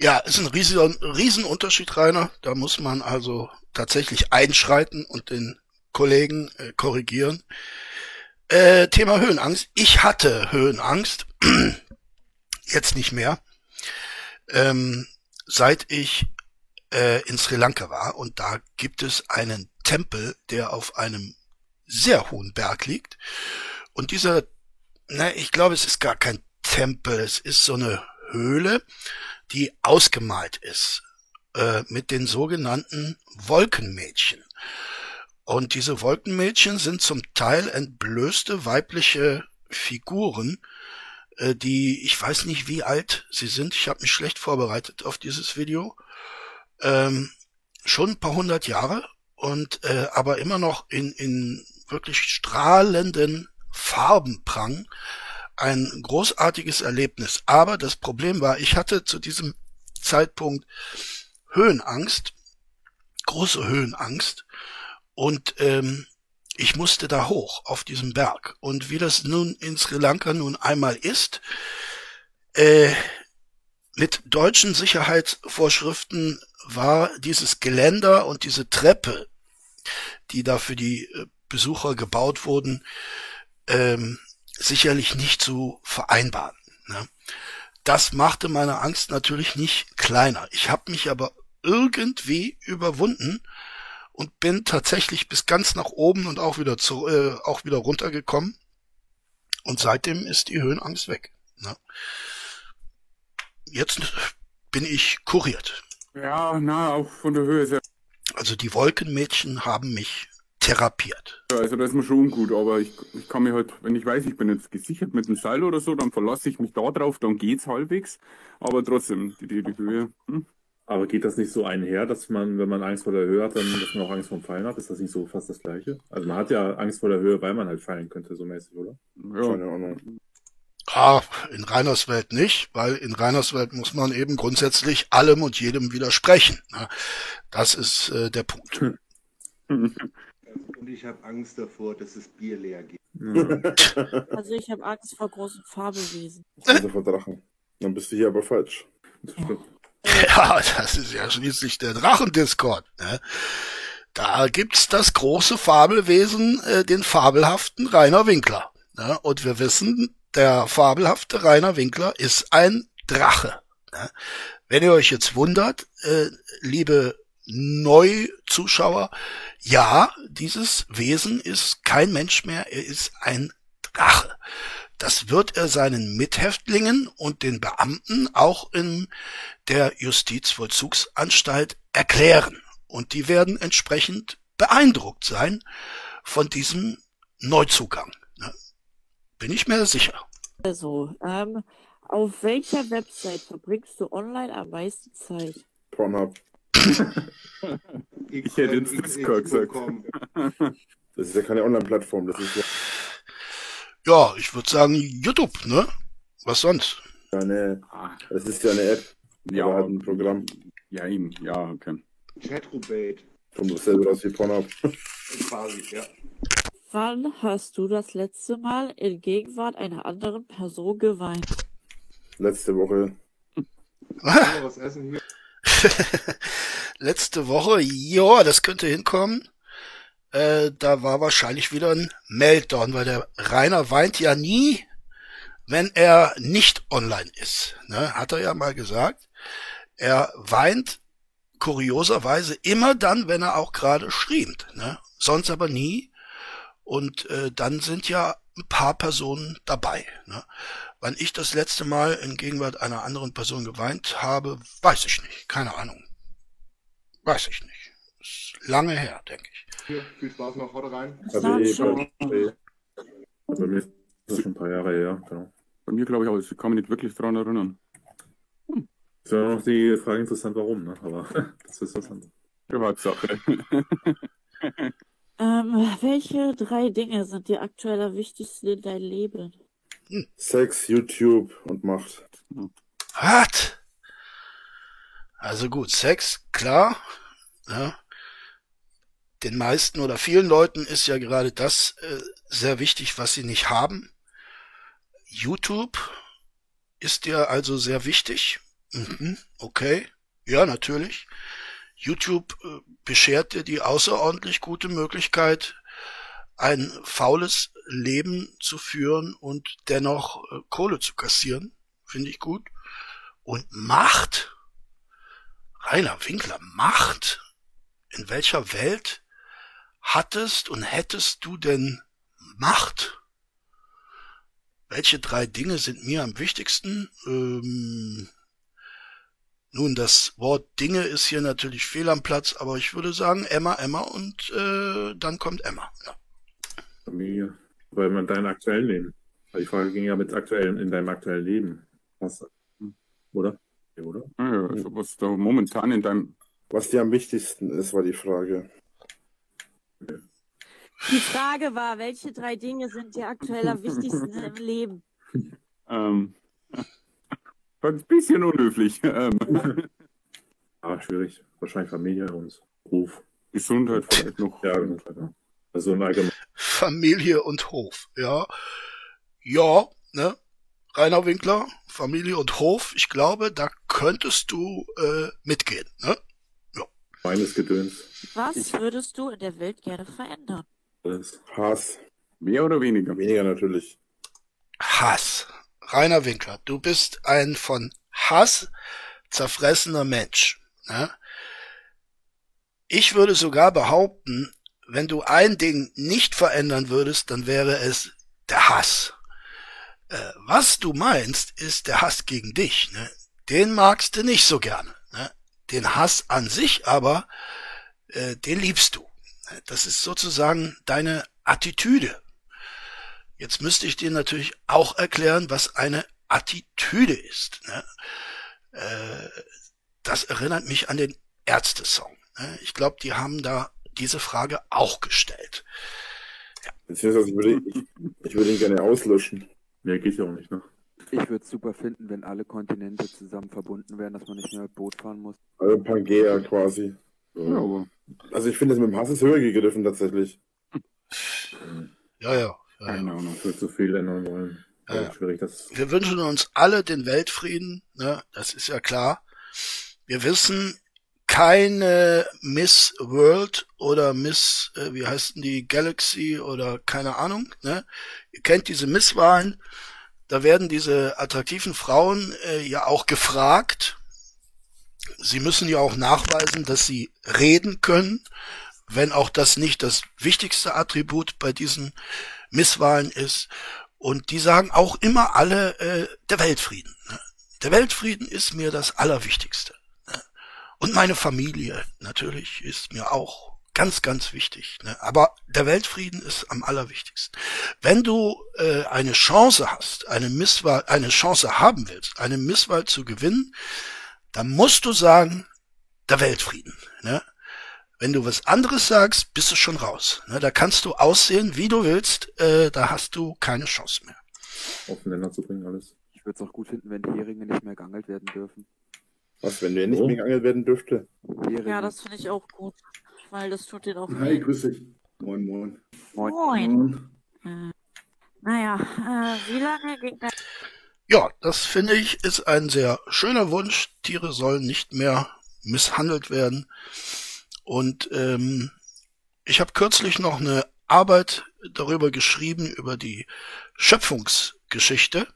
[SPEAKER 1] Ja, ist ein riesiger, Riesenunterschied, Rainer. Da muss man also tatsächlich einschreiten und den Kollegen äh, korrigieren. Äh, Thema Höhenangst. Ich hatte Höhenangst. Jetzt nicht mehr. Ähm, seit ich äh, in Sri Lanka war. Und da gibt es einen Tempel, der auf einem sehr hohen Berg liegt. Und dieser, na, ich glaube, es ist gar kein Tempel. Es ist so eine Höhle, die ausgemalt ist äh, mit den sogenannten Wolkenmädchen. Und diese Wolkenmädchen sind zum Teil entblößte weibliche Figuren, die ich weiß nicht, wie alt sie sind. Ich habe mich schlecht vorbereitet auf dieses Video. Ähm, schon ein paar hundert Jahre und äh, aber immer noch in, in wirklich strahlenden Farben prang ein großartiges Erlebnis. Aber das Problem war, ich hatte zu diesem Zeitpunkt Höhenangst, große Höhenangst. Und ähm, ich musste da hoch auf diesem Berg. Und wie das nun in Sri Lanka nun einmal ist, äh, mit deutschen Sicherheitsvorschriften war dieses Geländer und diese Treppe, die da für die äh, Besucher gebaut wurden, ähm, sicherlich nicht zu vereinbaren. Ne? Das machte meine Angst natürlich nicht kleiner. Ich habe mich aber irgendwie überwunden und bin tatsächlich bis ganz nach oben und auch wieder zu, äh, auch wieder runtergekommen. Und seitdem ist die Höhenangst weg. Ne? Jetzt bin ich kuriert.
[SPEAKER 9] Ja, na, auch von der Höhe sehr.
[SPEAKER 1] Also die Wolkenmädchen haben mich therapiert.
[SPEAKER 9] Also da ist mir schon ungut, aber ich, ich kann mir halt, wenn ich weiß, ich bin jetzt gesichert mit einem Seil oder so, dann verlasse ich mich da drauf, dann geht's halbwegs. Aber trotzdem, die, die, die Höhe. Hm?
[SPEAKER 4] Aber geht das nicht so einher, dass man, wenn man Angst vor der Höhe hat, dann, dass man auch Angst vor dem Fallen hat? Ist das nicht so fast das Gleiche? Also man hat ja Angst vor der Höhe, weil man halt fallen könnte, so mäßig, oder?
[SPEAKER 9] Ja.
[SPEAKER 1] Ah, in Reiners Welt nicht, weil in Reiners Welt muss man eben grundsätzlich allem und jedem widersprechen. ne? Das ist äh, der Punkt.
[SPEAKER 5] Und ich habe Angst davor, dass das Bier leer geht.
[SPEAKER 4] Ja.
[SPEAKER 8] Also ich habe Angst vor großen Fabelwesen.
[SPEAKER 2] Also vor Drachen. Dann bist du hier aber falsch.
[SPEAKER 4] Das stimmt.
[SPEAKER 1] Ja, das ist ja schließlich der Drachendiscord. Ne? Da gibt's das große Fabelwesen, äh, den fabelhaften Rainer Winkler. Ne? Und wir wissen, der fabelhafte Rainer Winkler ist ein Drache. Ne? Wenn ihr euch jetzt wundert, äh, liebe Neuzuschauer, ja, dieses Wesen ist kein Mensch mehr, er ist ein Drache. Das wird er seinen Mithäftlingen und den Beamten auch in der Justizvollzugsanstalt erklären. Und die werden entsprechend beeindruckt sein von diesem Neuzugang. Ne? Bin ich mir sicher.
[SPEAKER 8] Also, ähm, auf welcher Website verbringst du online am meisten Zeit?
[SPEAKER 2] Pornhub.
[SPEAKER 9] Ich hätte ins Discord gesagt.
[SPEAKER 2] Das ist ja keine Online-Plattform, das ist ja
[SPEAKER 1] Ja, ich würde sagen YouTube, ne? Was sonst?
[SPEAKER 2] eine,
[SPEAKER 9] Ah,
[SPEAKER 2] das ist ja eine App.
[SPEAKER 9] ja,
[SPEAKER 2] Oder halt ein Programm.
[SPEAKER 9] ja, eben, ja, okay.
[SPEAKER 5] Chatrobate.
[SPEAKER 2] Kommt dasselbe raus wie Pornhub.
[SPEAKER 5] Quasi, ja.
[SPEAKER 8] Wann hast du das letzte Mal in Gegenwart einer anderen Person geweint?
[SPEAKER 2] Letzte Woche.
[SPEAKER 5] Was essen hier?
[SPEAKER 1] Letzte Woche, ja, das könnte hinkommen. Äh, da war wahrscheinlich wieder ein Meltdown, weil der Rainer weint ja nie, wenn er nicht online ist. Ne? Hat er ja mal gesagt. Er weint kurioserweise immer dann, wenn er auch gerade streamt. Ne? Sonst aber nie. Und äh, dann sind ja ein paar Personen dabei. Ne? Wann ich das letzte Mal in Gegenwart einer anderen Person geweint habe, weiß ich nicht. Keine Ahnung. Weiß ich nicht. Ist lange her, denke ich.
[SPEAKER 5] Viel Spaß noch, haut rein.
[SPEAKER 2] Ich eh
[SPEAKER 8] schon.
[SPEAKER 2] bei-
[SPEAKER 4] Bei mir ist das schon ein paar Jahre her, genau.
[SPEAKER 9] Bei mir glaube ich auch, ich kann mich nicht wirklich dran erinnern.
[SPEAKER 4] Ist ja noch die Frage interessant, warum, ne? Aber das ist was anderes.
[SPEAKER 9] Privatsache.
[SPEAKER 8] Ähm, welche drei Dinge sind dir aktuell am wichtigsten in deinem Leben?
[SPEAKER 2] Sex, YouTube und Macht.
[SPEAKER 1] Was? Also gut, Sex, klar. Ja. Den meisten oder vielen Leuten ist ja gerade das äh, sehr wichtig, was sie nicht haben. YouTube ist dir also sehr wichtig. Mhm, okay. Ja, natürlich. YouTube äh, beschert dir die außerordentlich gute Möglichkeit, ein faules Leben zu führen und dennoch äh, Kohle zu kassieren. Finde ich gut. Und Macht? Rainer Winkler, Macht? In welcher Welt hattest und hättest du denn Macht? Welche drei Dinge sind mir am wichtigsten? Ähm, nun, das Wort Dinge ist hier natürlich fehl am Platz, aber ich würde sagen Emma, Emma und äh, dann kommt Emma. Ja.
[SPEAKER 4] Familie. Weil man dein aktuellen Leben. Weil die Frage ging ja mit aktuellen, in deinem aktuellen Leben. Was, oder? Ja, oder?
[SPEAKER 9] Ja, ja, also was da momentan in deinem.
[SPEAKER 2] Was dir am wichtigsten ist, war die Frage.
[SPEAKER 8] Die Frage war, welche drei Dinge sind dir aktuell am wichtigsten im Leben?
[SPEAKER 9] Ähm, ein bisschen unhöflich. Ähm,
[SPEAKER 4] Ah, schwierig. Wahrscheinlich Familie und Ruf.
[SPEAKER 9] Gesundheit vielleicht noch.
[SPEAKER 4] Ja, genau. ja. Also ein allgemein.
[SPEAKER 1] Familie und Hof, ja. Ja, ne? Rainer Winkler, Familie und Hof, ich glaube, da könntest du äh, mitgehen, ne?
[SPEAKER 4] Meines Gedöns.
[SPEAKER 8] Was würdest du in der Welt gerne verändern?
[SPEAKER 4] Alles.
[SPEAKER 2] Hass.
[SPEAKER 9] Mehr oder weniger?
[SPEAKER 2] Weniger natürlich.
[SPEAKER 1] Hass. Rainer Winkler, du bist ein von Hass zerfressener Mensch. Ne? Ich würde sogar behaupten, wenn du ein Ding nicht verändern würdest, dann wäre es der Hass. Äh, was du meinst, ist der Hass gegen dich. Ne? Den magst du nicht so gerne. Den Hass an sich aber, äh, den liebst du. Das ist sozusagen deine Attitüde. Jetzt müsste ich dir natürlich auch erklären, was eine Attitüde ist. Ne? Äh, das erinnert mich an den Ärzte-Song. Ne? Ich glaube, die haben da diese Frage auch gestellt.
[SPEAKER 2] Beziehungsweise ich würde, ich, ich würde ihn gerne auslöschen.
[SPEAKER 4] Mehr geht ja auch nicht, ne?
[SPEAKER 7] Ich würde es super finden, wenn alle Kontinente zusammen verbunden wären, dass man nicht mehr mit Boot fahren muss.
[SPEAKER 2] Also Pangea quasi.
[SPEAKER 9] Ja, aber
[SPEAKER 2] Also ich finde es mit dem Hass ist höher gegriffen tatsächlich.
[SPEAKER 1] Ja, ja. ja,
[SPEAKER 9] keine
[SPEAKER 1] ja.
[SPEAKER 9] Ahnung.
[SPEAKER 4] Würde zu viel ändern wollen.
[SPEAKER 1] Ja,
[SPEAKER 4] Ja,
[SPEAKER 1] ja.
[SPEAKER 4] schwierig, das.
[SPEAKER 1] Wir wünschen uns alle den Weltfrieden, ne? das ist ja klar. Wir wissen, keine Miss World oder Miss, äh, wie heißt denn die, Galaxy oder keine Ahnung, ne? Ihr kennt diese Misswahlen. Da werden diese attraktiven Frauen äh, ja auch gefragt. Sie müssen ja auch nachweisen, dass sie reden können, wenn auch das nicht das wichtigste Attribut bei diesen Misswahlen ist. Und die sagen auch immer alle äh, der Weltfrieden. Ne? Der Weltfrieden ist mir das Allerwichtigste. Ne? Und meine Familie natürlich ist mir auch ganz, ganz wichtig. Ne? Aber der Weltfrieden ist am allerwichtigsten. Wenn du äh, eine Chance hast, eine Misswahl, eine Chance haben willst, eine Misswahl zu gewinnen, dann musst du sagen, der Weltfrieden. Ne? Wenn du was anderes sagst, bist du schon raus. Ne? Da kannst du aussehen, wie du willst, äh, da hast du keine Chance mehr.
[SPEAKER 4] Auf den Länder zu bringen, alles.
[SPEAKER 7] Ich würde es auch gut finden, wenn die Heringe nicht mehr geangelt werden dürfen.
[SPEAKER 2] Was, wenn der nicht
[SPEAKER 4] So.
[SPEAKER 2] mehr geangelt werden dürfte?
[SPEAKER 8] Ja, das finde ich auch gut. Weil das tut den auch
[SPEAKER 10] Hi,
[SPEAKER 8] weh.
[SPEAKER 10] grüß dich. Moin, moin.
[SPEAKER 7] Moin.
[SPEAKER 8] Moin.
[SPEAKER 10] Moin.
[SPEAKER 8] Äh, naja, äh, wie lange ging das?
[SPEAKER 1] Ja, das finde ich ist ein sehr schöner Wunsch. Tiere sollen nicht mehr misshandelt werden. Und ähm, ich habe kürzlich noch eine Arbeit darüber geschrieben, über die Schöpfungsgeschichte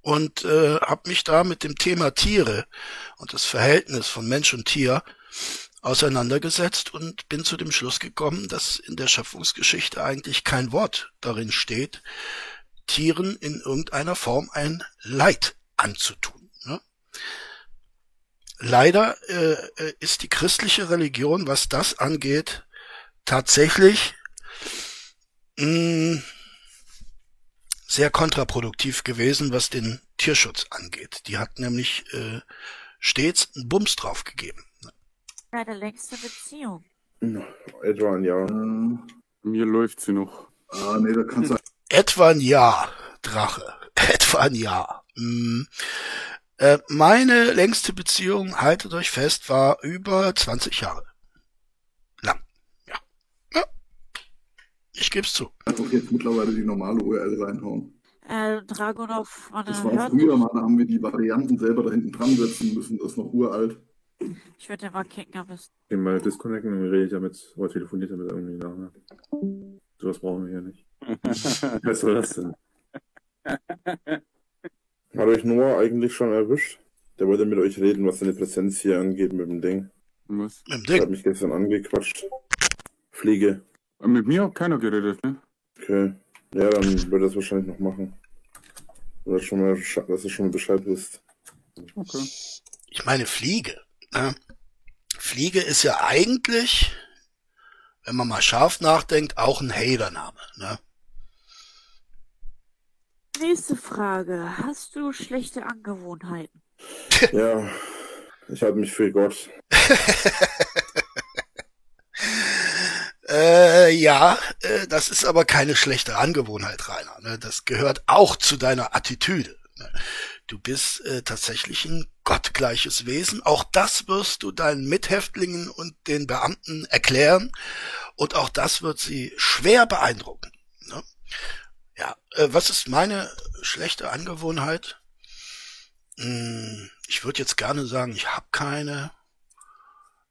[SPEAKER 1] und äh, habe mich da mit dem Thema Tiere und das Verhältnis von Mensch und Tier auseinandergesetzt und bin zu dem Schluss gekommen, dass in der Schöpfungsgeschichte eigentlich kein Wort darin steht, Tieren in irgendeiner Form ein Leid anzutun. Ne? Leider äh, äh, ist die christliche Religion, was das angeht, tatsächlich mh, sehr kontraproduktiv gewesen, was den Tierschutz angeht. Die hat nämlich äh, stets einen Bums drauf gegeben.
[SPEAKER 8] Deine längste Beziehung?
[SPEAKER 2] Etwa ein Jahr.
[SPEAKER 10] Äh,
[SPEAKER 9] Mir läuft sie noch.
[SPEAKER 10] ah, nee, da kannst du.
[SPEAKER 1] Etwa ein Jahr, Drache. Etwa ein Jahr. Hm. Äh, meine längste Beziehung, haltet euch fest, war über 20 Jahre. Lang. Ja. ja. Ich geb's zu.
[SPEAKER 10] doch jetzt mittlerweile die normale URL reinhauen.
[SPEAKER 8] Äh, Dragunov,
[SPEAKER 10] Das war früher mal, da haben wir die Varianten selber da hinten dran setzen müssen. Das ist noch uralt.
[SPEAKER 8] Ich würde mal kicken, aber es
[SPEAKER 4] Den mal disconnecten und rede ich damit, oder telefoniert damit irgendwie nachher. Sowas brauchen wir hier nicht. Was soll das denn?
[SPEAKER 2] Hat euch Noah eigentlich schon erwischt? Der wollte mit euch reden, was seine Präsenz hier angeht mit dem Ding.
[SPEAKER 9] Was?
[SPEAKER 1] Mit dem
[SPEAKER 2] Der hat
[SPEAKER 1] Ding.
[SPEAKER 2] mich gestern angequatscht. Fliege.
[SPEAKER 9] Mit mir hat keiner geredet, ne?
[SPEAKER 2] Okay. Ja, dann wird er es wahrscheinlich noch machen. Oder schon mal, dass ihr schon mal Bescheid wisst.
[SPEAKER 9] Okay.
[SPEAKER 1] Ich meine Fliege. Ne? Fliege ist ja eigentlich, wenn man mal scharf nachdenkt, auch ein Hater-Name. Ne?
[SPEAKER 8] Nächste Frage. Hast du schlechte Angewohnheiten?
[SPEAKER 2] Ja, ich halte mich für Gott.
[SPEAKER 1] Äh, ja, äh, das ist aber keine schlechte Angewohnheit, Rainer. Ne? Das gehört auch zu deiner Attitüde. Ne? Du bist äh, tatsächlich ein gottgleiches Wesen. Auch das wirst du deinen Mithäftlingen und den Beamten erklären. Und auch das wird sie schwer beeindrucken. Ne? Ja, äh, was ist meine schlechte Angewohnheit? Hm, ich würde jetzt gerne sagen, ich habe keine.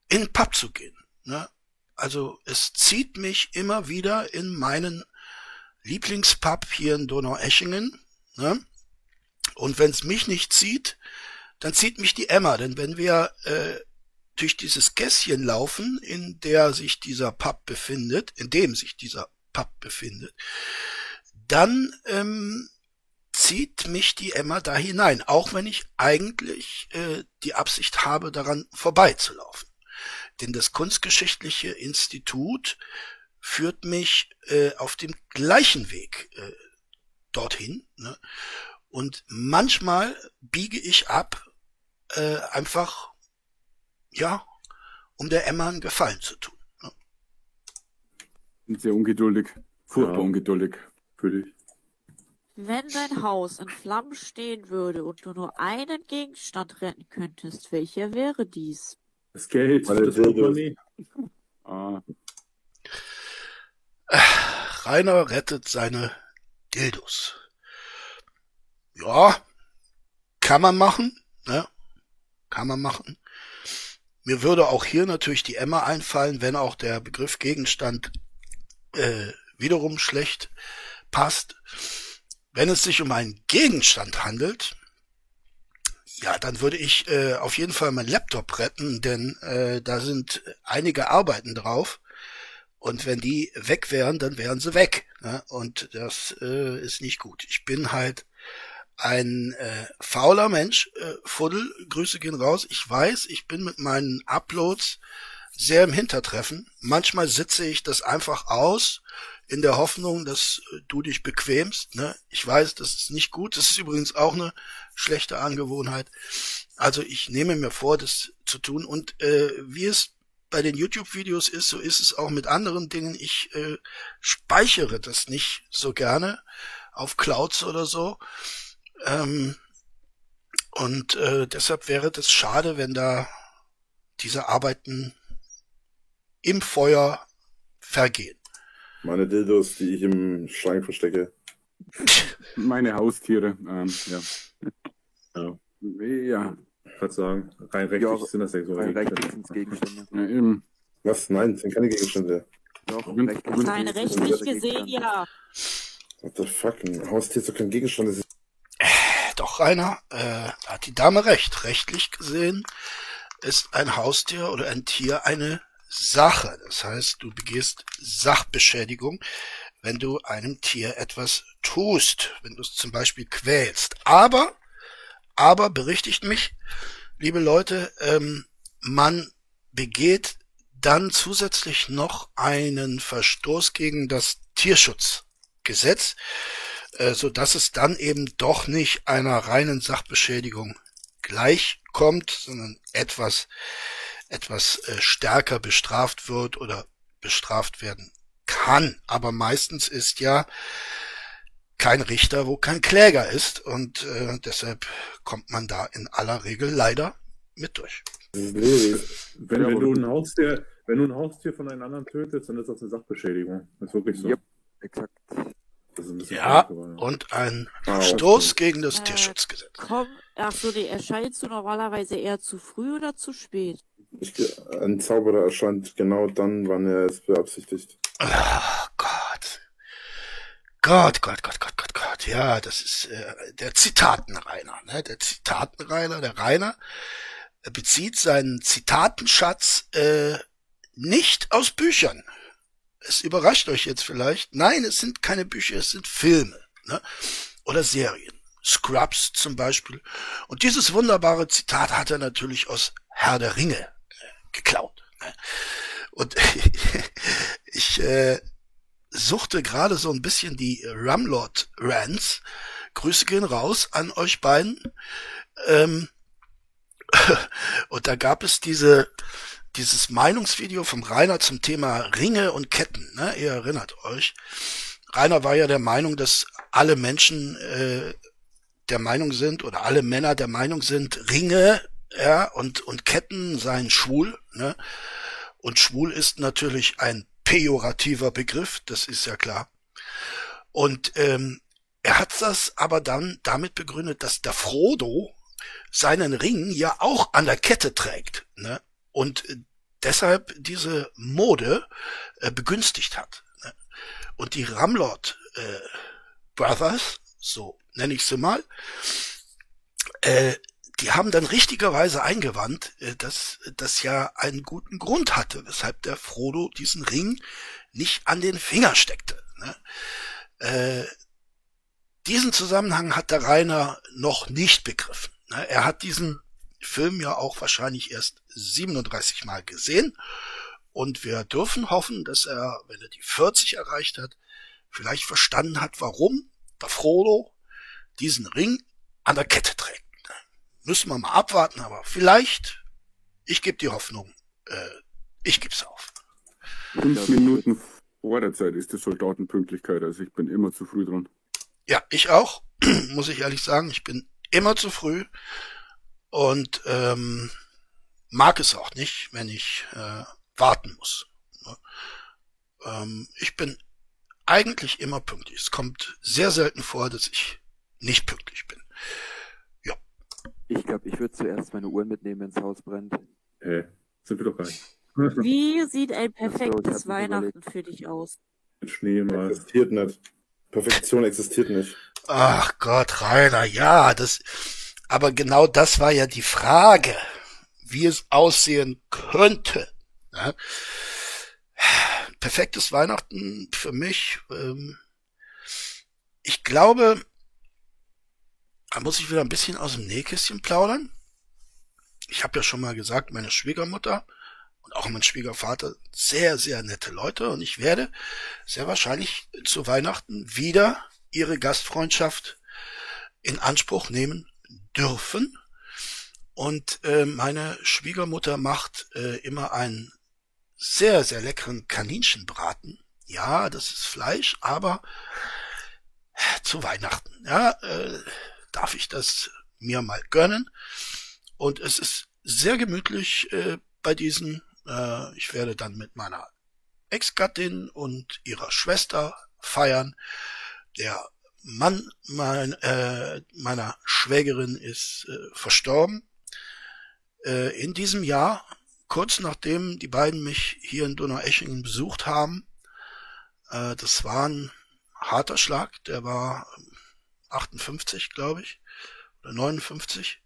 [SPEAKER 1] In den Pub zu gehen. Ne? Also es zieht mich immer wieder in meinen Lieblingspub hier in Donaueschingen. Ne? Und wenn es mich nicht zieht, dann zieht mich die Emma. Denn wenn wir äh, durch dieses Gässchen laufen, in der sich dieser Pub befindet, in dem sich dieser Pub befindet, dann ähm, zieht mich die Emma da hinein, auch wenn ich eigentlich äh, die Absicht habe, daran vorbeizulaufen. Denn das Kunstgeschichtliche Institut führt mich äh, auf dem gleichen Weg äh, dorthin. Ne? Und manchmal biege ich ab, äh, einfach, ja, um der Emma einen Gefallen zu tun. Ne?
[SPEAKER 9] Bin Sehr ungeduldig. Furchtbar
[SPEAKER 4] Ja.
[SPEAKER 9] ungeduldig.
[SPEAKER 4] Für dich.
[SPEAKER 8] Wenn dein Haus in Flammen stehen würde und du nur einen Gegenstand retten könntest, welcher wäre dies?
[SPEAKER 4] Das Geld,
[SPEAKER 2] Meine
[SPEAKER 4] das. Portemonnaie.
[SPEAKER 9] Ah,
[SPEAKER 1] Rainer rettet seine Dildos. Ja, kann man machen, ne? Kann man machen. Mir würde auch hier natürlich die Emma einfallen, wenn auch der Begriff Gegenstand äh, wiederum schlecht passt. Wenn es sich um einen Gegenstand handelt, ja, dann würde ich äh, auf jeden Fall meinen Laptop retten, denn äh, da sind einige Arbeiten drauf. Und wenn die weg wären, dann wären sie weg. Ne? Und das äh, ist nicht gut. Ich bin halt ein äh, fauler Mensch. Äh, Fuddel, Grüße gehen raus. Ich weiß, ich bin mit meinen Uploads sehr im Hintertreffen. Manchmal sitze ich das einfach aus in der Hoffnung, dass äh, du dich bequemst. Ne? Ich weiß, das ist nicht gut. Das ist übrigens auch eine schlechte Angewohnheit. Also ich nehme mir vor, das zu tun. Und äh, wie es bei den YouTube-Videos ist, so ist es auch mit anderen Dingen. Ich äh, speichere das nicht so gerne auf Clouds oder so. Ähm, und äh, deshalb wäre das schade, wenn da diese Arbeiten im Feuer vergehen.
[SPEAKER 2] Meine Dildos, die ich im Schrank verstecke.
[SPEAKER 9] Meine Haustiere, ähm, ja.
[SPEAKER 4] Ja.
[SPEAKER 9] Ja,
[SPEAKER 4] Ich würde sagen, rein rechtlich
[SPEAKER 7] Ja,
[SPEAKER 4] sind das ja so
[SPEAKER 7] Rein rechtlich sind Gegenstände.
[SPEAKER 9] ja eben.
[SPEAKER 2] Was? Nein, das sind keine Gegenstände.
[SPEAKER 7] Doch,
[SPEAKER 9] Wenn-
[SPEAKER 7] rechtlich
[SPEAKER 8] gesehen, ja.
[SPEAKER 2] What the fuck? Ein Haustier ist doch kein Gegenstand. Das ist
[SPEAKER 1] Doch, Rainer, äh, hat die Dame recht. Rechtlich gesehen ist ein Haustier oder ein Tier eine Sache. Das heißt, du begehst Sachbeschädigung, wenn du einem Tier etwas tust, wenn du es zum Beispiel quälst. Aber, aber berichtigt mich, liebe Leute, ähm, man begeht dann zusätzlich noch einen Verstoß gegen das Tierschutzgesetz, so dass es dann eben doch nicht einer reinen Sachbeschädigung gleichkommt, sondern etwas etwas äh, stärker bestraft wird oder bestraft werden kann. Aber meistens ist ja kein Richter, wo kein Kläger ist und äh, deshalb kommt man da in aller Regel leider mit durch.
[SPEAKER 4] Wenn,
[SPEAKER 9] Ja,
[SPEAKER 4] wenn du ein Haustier, wenn du ein Haustier von einem anderen tötest, dann ist das eine Sachbeschädigung. Das ist wirklich so.
[SPEAKER 7] Yep. Exakt.
[SPEAKER 4] Das ist ein bisschen
[SPEAKER 1] Ja,
[SPEAKER 4] ja.
[SPEAKER 1] und ein
[SPEAKER 2] Ah,
[SPEAKER 1] Verstoß gegen das
[SPEAKER 8] Äh,
[SPEAKER 1] Tierschutzgesetz.
[SPEAKER 8] Komm, ach so, die erscheinst du normalerweise eher zu früh oder zu spät?
[SPEAKER 2] Ich, ein Zauberer erscheint genau dann, wann er es beabsichtigt.
[SPEAKER 1] Oh Gott. Gott, Gott, Gott, Gott, Gott, Gott. Ja, das ist äh, der Zitatenrainer. Ne? Der Zitatenrainer, der Rainer äh, bezieht seinen Zitatenschatz äh, nicht aus Büchern. Es überrascht euch jetzt vielleicht. Nein, es sind keine Bücher, es sind Filme ne? oder Serien. Scrubs zum Beispiel. Und dieses wunderbare Zitat hat er natürlich aus Herr der Ringe äh, geklaut. Ne? Und ich äh, suchte gerade so ein bisschen die Rumlord Rants. Grüße gehen raus an euch beiden. Ähm, und da gab es diese dieses Meinungsvideo vom Rainer zum Thema Ringe und Ketten. Ne? Ihr erinnert euch. Rainer war ja der Meinung, dass alle Menschen äh, der Meinung sind oder alle Männer der Meinung sind, Ringe ja, und, und Ketten seien schwul. Ne? Und schwul ist natürlich ein pejorativer Begriff, das ist ja klar. Und ähm, er hat das aber dann damit begründet, dass der Frodo seinen Ring ja auch an der Kette trägt. Ne? Und äh, deshalb diese Mode äh, begünstigt hat. Ne? Und die Ramlord äh, Brothers, so nenne ich sie mal, äh, die haben dann richtigerweise eingewandt, äh, dass das ja einen guten Grund hatte, weshalb der Frodo diesen Ring nicht an den Finger steckte. Ne? Äh, diesen Zusammenhang hat der Rainer noch nicht begriffen. Ne? Er hat diesen Film ja auch wahrscheinlich erst 37 Mal gesehen und wir dürfen hoffen, dass er, wenn er die 40 erreicht hat, vielleicht verstanden hat, warum der Frodo diesen Ring an der Kette trägt. Müssen wir mal abwarten, aber vielleicht, ich gebe die Hoffnung, äh, ich geb's auf.
[SPEAKER 9] Fünf Minuten vor der Zeit ist die Soldatenpünktlichkeit, also ich bin immer zu früh dran.
[SPEAKER 1] Ja, ich auch, muss ich ehrlich sagen. Ich bin immer zu früh und ähm, mag es auch nicht, wenn ich äh, warten muss. Ne? Ähm, ich bin eigentlich immer pünktlich. Es kommt sehr selten vor, dass ich nicht pünktlich bin.
[SPEAKER 7] Ich glaube, ich würde zuerst meine Uhr mitnehmen, wenn's Haus brennt.
[SPEAKER 4] Hä? Sind wir doch gar nicht.
[SPEAKER 8] Wie sieht ein
[SPEAKER 7] so,
[SPEAKER 8] perfektes Weihnachten für dich aus?
[SPEAKER 4] Mit Schnee mal.
[SPEAKER 2] Existiert nicht. Perfektion existiert nicht.
[SPEAKER 1] Ach Gott, Rainer, ja, das, aber genau das war ja die Frage, wie es aussehen könnte. Ja? Perfektes Weihnachten für mich. Ähm, ich glaube, da muss ich wieder ein bisschen aus dem Nähkästchen plaudern. Ich habe ja schon mal gesagt, meine Schwiegermutter und auch mein Schwiegervater sehr, sehr nette Leute und ich werde sehr wahrscheinlich zu Weihnachten wieder ihre Gastfreundschaft in Anspruch nehmen dürfen. Und äh, meine Schwiegermutter macht äh, immer einen sehr, sehr leckeren Kaninchenbraten. Ja, das ist Fleisch, aber zu Weihnachten. Ja, äh, darf ich das mir mal gönnen. Und es ist sehr gemütlich äh, bei diesen. Äh, ich werde dann mit meiner Ex-Gattin und ihrer Schwester feiern. Der Mann mein, äh, meiner Schwägerin ist äh, verstorben. Äh, in diesem Jahr, kurz nachdem die beiden mich hier in Donaueschingen besucht haben, äh, das war ein harter Schlag, der war 58, glaube ich, oder 59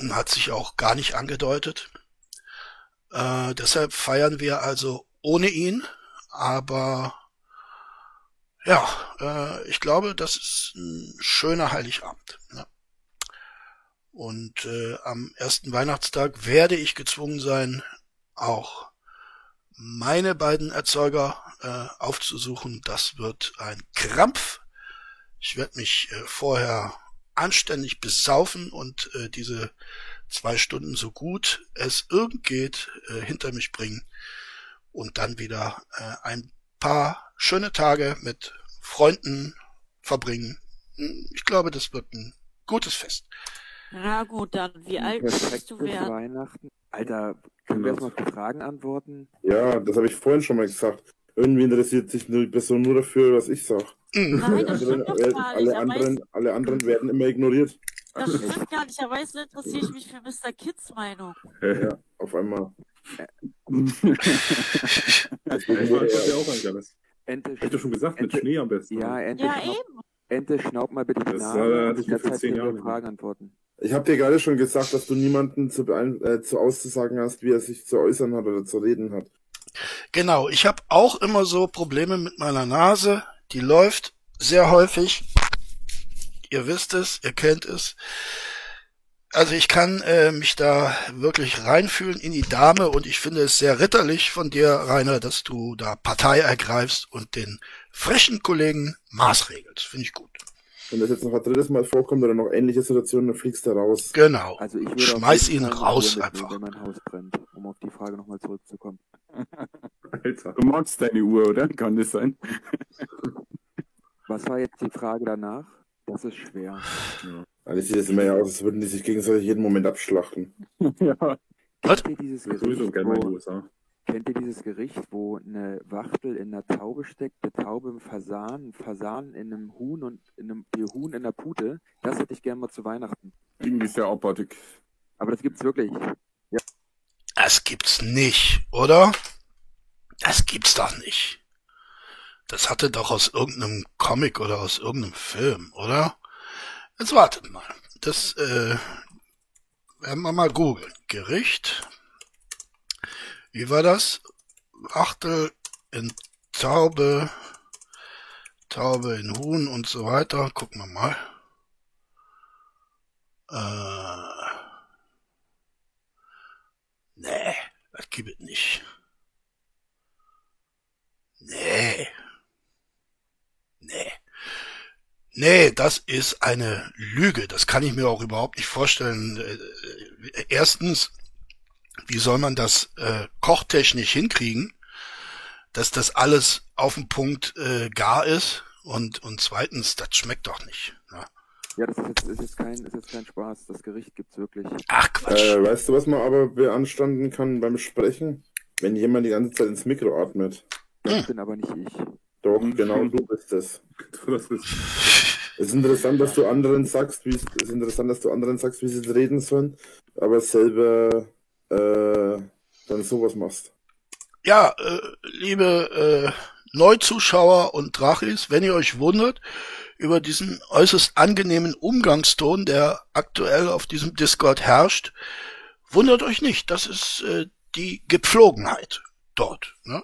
[SPEAKER 1] und hat sich auch gar nicht angedeutet. Äh, deshalb feiern wir also ohne ihn, aber ja, äh, ich glaube, das ist ein schöner Heiligabend. Ja. Und äh, am ersten Weihnachtstag werde ich gezwungen sein, auch meine beiden Erzeuger äh, aufzusuchen. Das wird ein Krampf. Ich werde mich äh, vorher anständig besaufen und äh, diese zwei Stunden so gut es irgend geht äh, hinter mich bringen und dann wieder äh, ein paar schöne Tage mit Freunden verbringen. Ich glaube, das wird ein gutes Fest.
[SPEAKER 8] Na gut, dann wie alt
[SPEAKER 7] Perfekt
[SPEAKER 8] du werden?
[SPEAKER 7] Weihnachten. Alter, können wir erstmal auf die Fragen antworten?
[SPEAKER 2] Ja, das habe ich vorhin schon mal gesagt. Irgendwie interessiert sich eine Person nur dafür, was ich sage.
[SPEAKER 1] Hm.
[SPEAKER 8] Nein, das stimmt doch gar nicht.
[SPEAKER 2] alle,
[SPEAKER 8] Er
[SPEAKER 2] anderen,
[SPEAKER 8] weiß,
[SPEAKER 2] alle anderen werden immer ignoriert.
[SPEAKER 8] das stimmt gar nicht. Er weiß, so interessiere ich mich für Mr. Kids Meinung.
[SPEAKER 2] Ja, auf einmal.
[SPEAKER 4] Ich weiß ja auch eigentlich alles.
[SPEAKER 7] Ente,
[SPEAKER 4] Hab ich doch schon gesagt, mit
[SPEAKER 7] Ente-
[SPEAKER 4] Schnee am besten.
[SPEAKER 7] ja, Ente,
[SPEAKER 8] Ja,
[SPEAKER 7] schnaub,
[SPEAKER 8] eben.
[SPEAKER 7] Ente, schnaub mal bitte die
[SPEAKER 4] Das,
[SPEAKER 7] Nase.
[SPEAKER 4] äh, mir
[SPEAKER 7] der
[SPEAKER 4] vor
[SPEAKER 7] Zeit
[SPEAKER 4] zehn Jahren
[SPEAKER 7] Fragen antworten.
[SPEAKER 2] Ich habe dir gerade schon gesagt, dass du niemanden zu, äh, zu auszusagen hast, wie er sich zu äußern hat oder zu reden hat.
[SPEAKER 1] Genau, ich habe auch immer so Probleme mit meiner Nase. Die läuft sehr häufig. Ihr wisst es, ihr kennt es. Also ich kann äh, mich da wirklich reinfühlen in die Dame und ich finde es sehr ritterlich von dir, Rainer, dass du da Partei ergreifst und den frechen Kollegen maßregelst. Finde ich gut.
[SPEAKER 2] Wenn das jetzt noch ein drittes Mal vorkommt oder noch ähnliche Situationen, dann fliegst du raus.
[SPEAKER 1] Genau.
[SPEAKER 7] Also ich
[SPEAKER 1] Schmeiß ihn raus einfach.
[SPEAKER 7] wenn mein Haus brennt, um auf die Frage nochmal zurückzukommen.
[SPEAKER 4] Alter.
[SPEAKER 9] Du magst deine Uhr, oder? Kann das sein?
[SPEAKER 7] Was war jetzt die Frage danach? Das ist schwer.
[SPEAKER 2] Also sieht es immer ja aus, als würden die sich gegenseitig jeden Moment abschlachten.
[SPEAKER 9] ja.
[SPEAKER 1] Was?
[SPEAKER 7] Kennt ihr dieses Gericht,
[SPEAKER 4] gerne
[SPEAKER 7] wo, kennt ihr dieses Gericht, wo eine Wachtel in einer Taube steckt, eine Taube im Fasan, ein Fasan in einem Huhn und in einem die Huhn in einer Pute? Das hätte ich gern mal zu Weihnachten.
[SPEAKER 9] Irgendwie sehr abartig.
[SPEAKER 7] Aber das gibt's wirklich.
[SPEAKER 1] Das gibt's nicht, oder? Das gibt's doch nicht. Das hatte doch aus irgendeinem Comic oder aus irgendeinem Film, oder? Jetzt wartet mal. Das äh, werden wir mal googeln. Gericht. Wie war das? Achtel in Taube, Taube in Huhn und so weiter. Gucken wir mal. Äh, nee, das gibt es nicht. Nee. Nee. Nee, das ist eine Lüge. Das kann ich mir auch überhaupt nicht vorstellen. Äh, Erstens, wie soll man das äh, kochtechnisch hinkriegen, dass das alles auf dem Punkt äh, gar ist? Und, und zweitens, das schmeckt doch nicht. Ja.
[SPEAKER 7] Ja, das ist jetzt, ist jetzt, kein, ist jetzt kein Spaß. Das Gericht gibt's wirklich.
[SPEAKER 1] Ach Quatsch.
[SPEAKER 2] Äh, weißt du, was man aber beanstanden kann beim Sprechen? Wenn jemand die ganze Zeit ins Mikro atmet.
[SPEAKER 7] Das bin aber nicht ich.
[SPEAKER 2] Doch, genau du bist es.
[SPEAKER 4] Das ist,
[SPEAKER 2] Es ist interessant, dass du anderen sagst, wie es es ist interessant, dass du anderen sagst, wie sie reden sollen, aber selber äh, dann sowas machst.
[SPEAKER 1] Ja, äh, liebe äh, Neuzuschauer und Drachis, wenn ihr euch wundert, über diesen äußerst angenehmen Umgangston, der aktuell auf diesem Discord herrscht. Wundert euch nicht, das ist äh, die Gepflogenheit dort. Ne?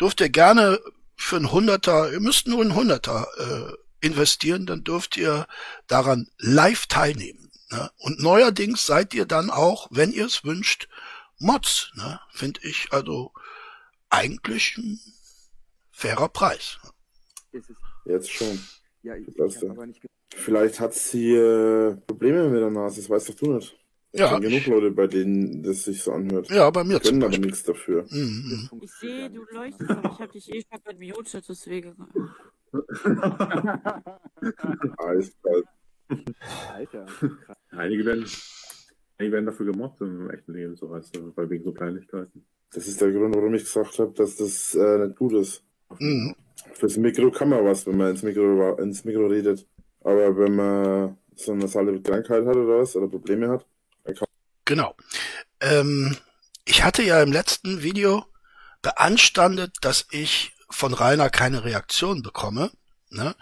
[SPEAKER 1] Dürft ihr gerne für ein Hunderter, ihr müsst nur ein Hunderter äh, investieren, dann dürft ihr daran live teilnehmen. Ne? Und neuerdings seid ihr dann auch, wenn ihr es wünscht, Mods. Ne? Finde ich also eigentlich ein fairer Preis.
[SPEAKER 2] Jetzt schon.
[SPEAKER 7] ja, ich, ich aber nicht
[SPEAKER 2] Vielleicht hat sie äh, Probleme mit der Nase, das weißt doch du nicht. Es
[SPEAKER 1] Ja,
[SPEAKER 2] sind genug Leute, bei denen das sich so anhört.
[SPEAKER 1] Ja, bei mir
[SPEAKER 2] Können aber nichts dafür.
[SPEAKER 1] Mhm.
[SPEAKER 8] Ich sehe, du leuchtest, aber ich habe dich eh schon gemutet, deswegen.
[SPEAKER 2] Eiskalt.
[SPEAKER 7] Alter.
[SPEAKER 4] Einige werden, einige werden dafür gemobbt im echten Leben, so weißt du, weil wegen so Kleinigkeiten.
[SPEAKER 2] Das ist der Grund, warum ich gesagt habe, dass das äh, nicht gut ist.
[SPEAKER 1] Mhm.
[SPEAKER 2] Fürs Mikro kann man was, wenn man ins Mikro, ins Mikro redet. Aber wenn man so eine nasale Krankheit hat oder was, oder Probleme hat,
[SPEAKER 1] Genau. Ähm, ich hatte ja im letzten Video beanstandet, dass ich von Rainer keine Reaktion bekomme, ne?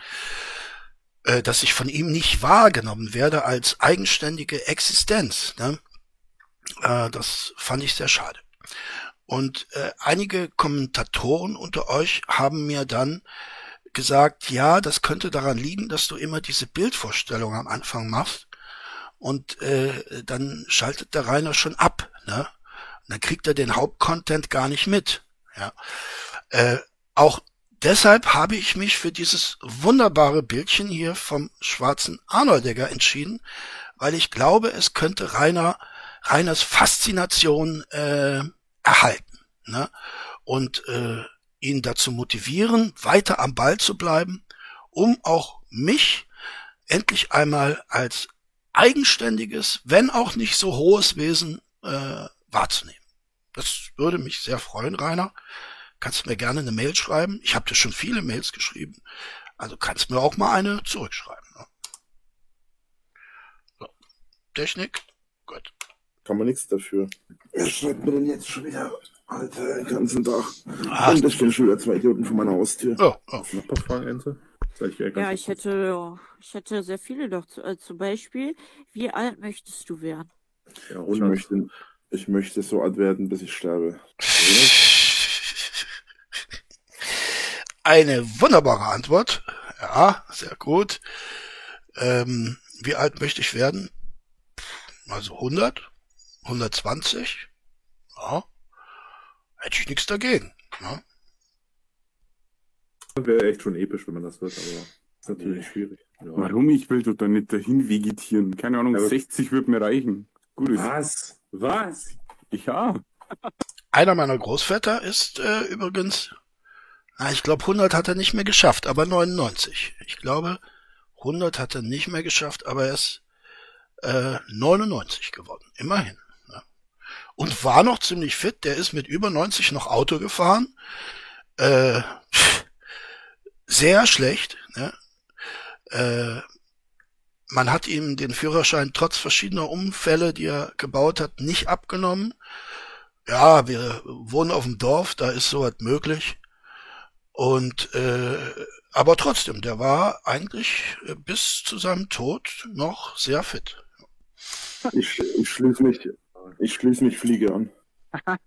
[SPEAKER 1] äh, dass ich von ihm nicht wahrgenommen werde als eigenständige Existenz. Ne? Äh, das fand ich sehr schade. Und äh, einige Kommentatoren unter euch haben mir dann gesagt, ja, das könnte daran liegen, dass du immer diese Bildvorstellung am Anfang machst und äh, dann schaltet der Rainer schon ab, ne? Und dann kriegt er den Hauptcontent gar nicht mit. Ja. Äh, auch deshalb habe ich mich für dieses wunderbare Bildchen hier vom schwarzen Arnoldegger entschieden, weil ich glaube, es könnte Rainer Rainers Faszination äh, erhalten, ne? Und äh, ihn dazu motivieren, weiter am Ball zu bleiben, um auch mich endlich einmal als eigenständiges, wenn auch nicht so hohes Wesen äh, wahrzunehmen. Das würde mich sehr freuen, Rainer. Kannst mir gerne eine Mail schreiben. Ich habe dir schon viele Mails geschrieben. Also kannst mir auch mal eine zurückschreiben. Ne? So. Technik? Gut.
[SPEAKER 2] kann man nichts dafür. Wer schreibt mir denn jetzt schon wieder? Alter, den ganzen Tag.
[SPEAKER 1] Ah,
[SPEAKER 2] Und da stehen schon wieder zwei Idioten vor meiner Haustür.
[SPEAKER 1] oh, oh.
[SPEAKER 4] Noch Soll ich
[SPEAKER 8] Ja, ich hätte, ich hätte sehr viele doch. Äh, Zum Beispiel, wie alt möchtest du werden?
[SPEAKER 4] Ja,
[SPEAKER 2] Ich
[SPEAKER 4] 100.
[SPEAKER 2] möchte, ich möchte so alt werden, bis ich sterbe.
[SPEAKER 1] Eine wunderbare Antwort. Ja, sehr gut. Ähm, wie alt möchte ich werden? Also 100? 120? Ja. Hätte ich nichts dagegen. Ne?
[SPEAKER 4] Wäre echt schon episch, wenn man das wird, aber ist natürlich schwierig. Ja.
[SPEAKER 9] Warum? Ich will dort da nicht dahin vegetieren. Keine Ahnung,
[SPEAKER 4] aber-
[SPEAKER 9] 60 wird mir reichen. Gut ist.
[SPEAKER 4] Was? Was?
[SPEAKER 9] Ja.
[SPEAKER 1] Einer meiner Großväter ist äh, übrigens, na, ich glaube 100 hat er nicht mehr geschafft, aber 99. Ich glaube 100 hat er nicht mehr geschafft, aber er ist äh, 99 geworden. Immerhin. Ne? Und war noch ziemlich fit. Der ist mit über 90 noch Auto gefahren. Äh, sehr schlecht. Ne? Äh, man hat ihm den Führerschein trotz verschiedener Unfälle, die er gebaut hat, nicht abgenommen. Ja, wir wohnen auf dem Dorf, da ist sowas möglich. Und äh, aber trotzdem, der war eigentlich äh, bis zu seinem Tod noch sehr fit.
[SPEAKER 2] Ich, ich schließe mich, ich schließe mich Fliege an.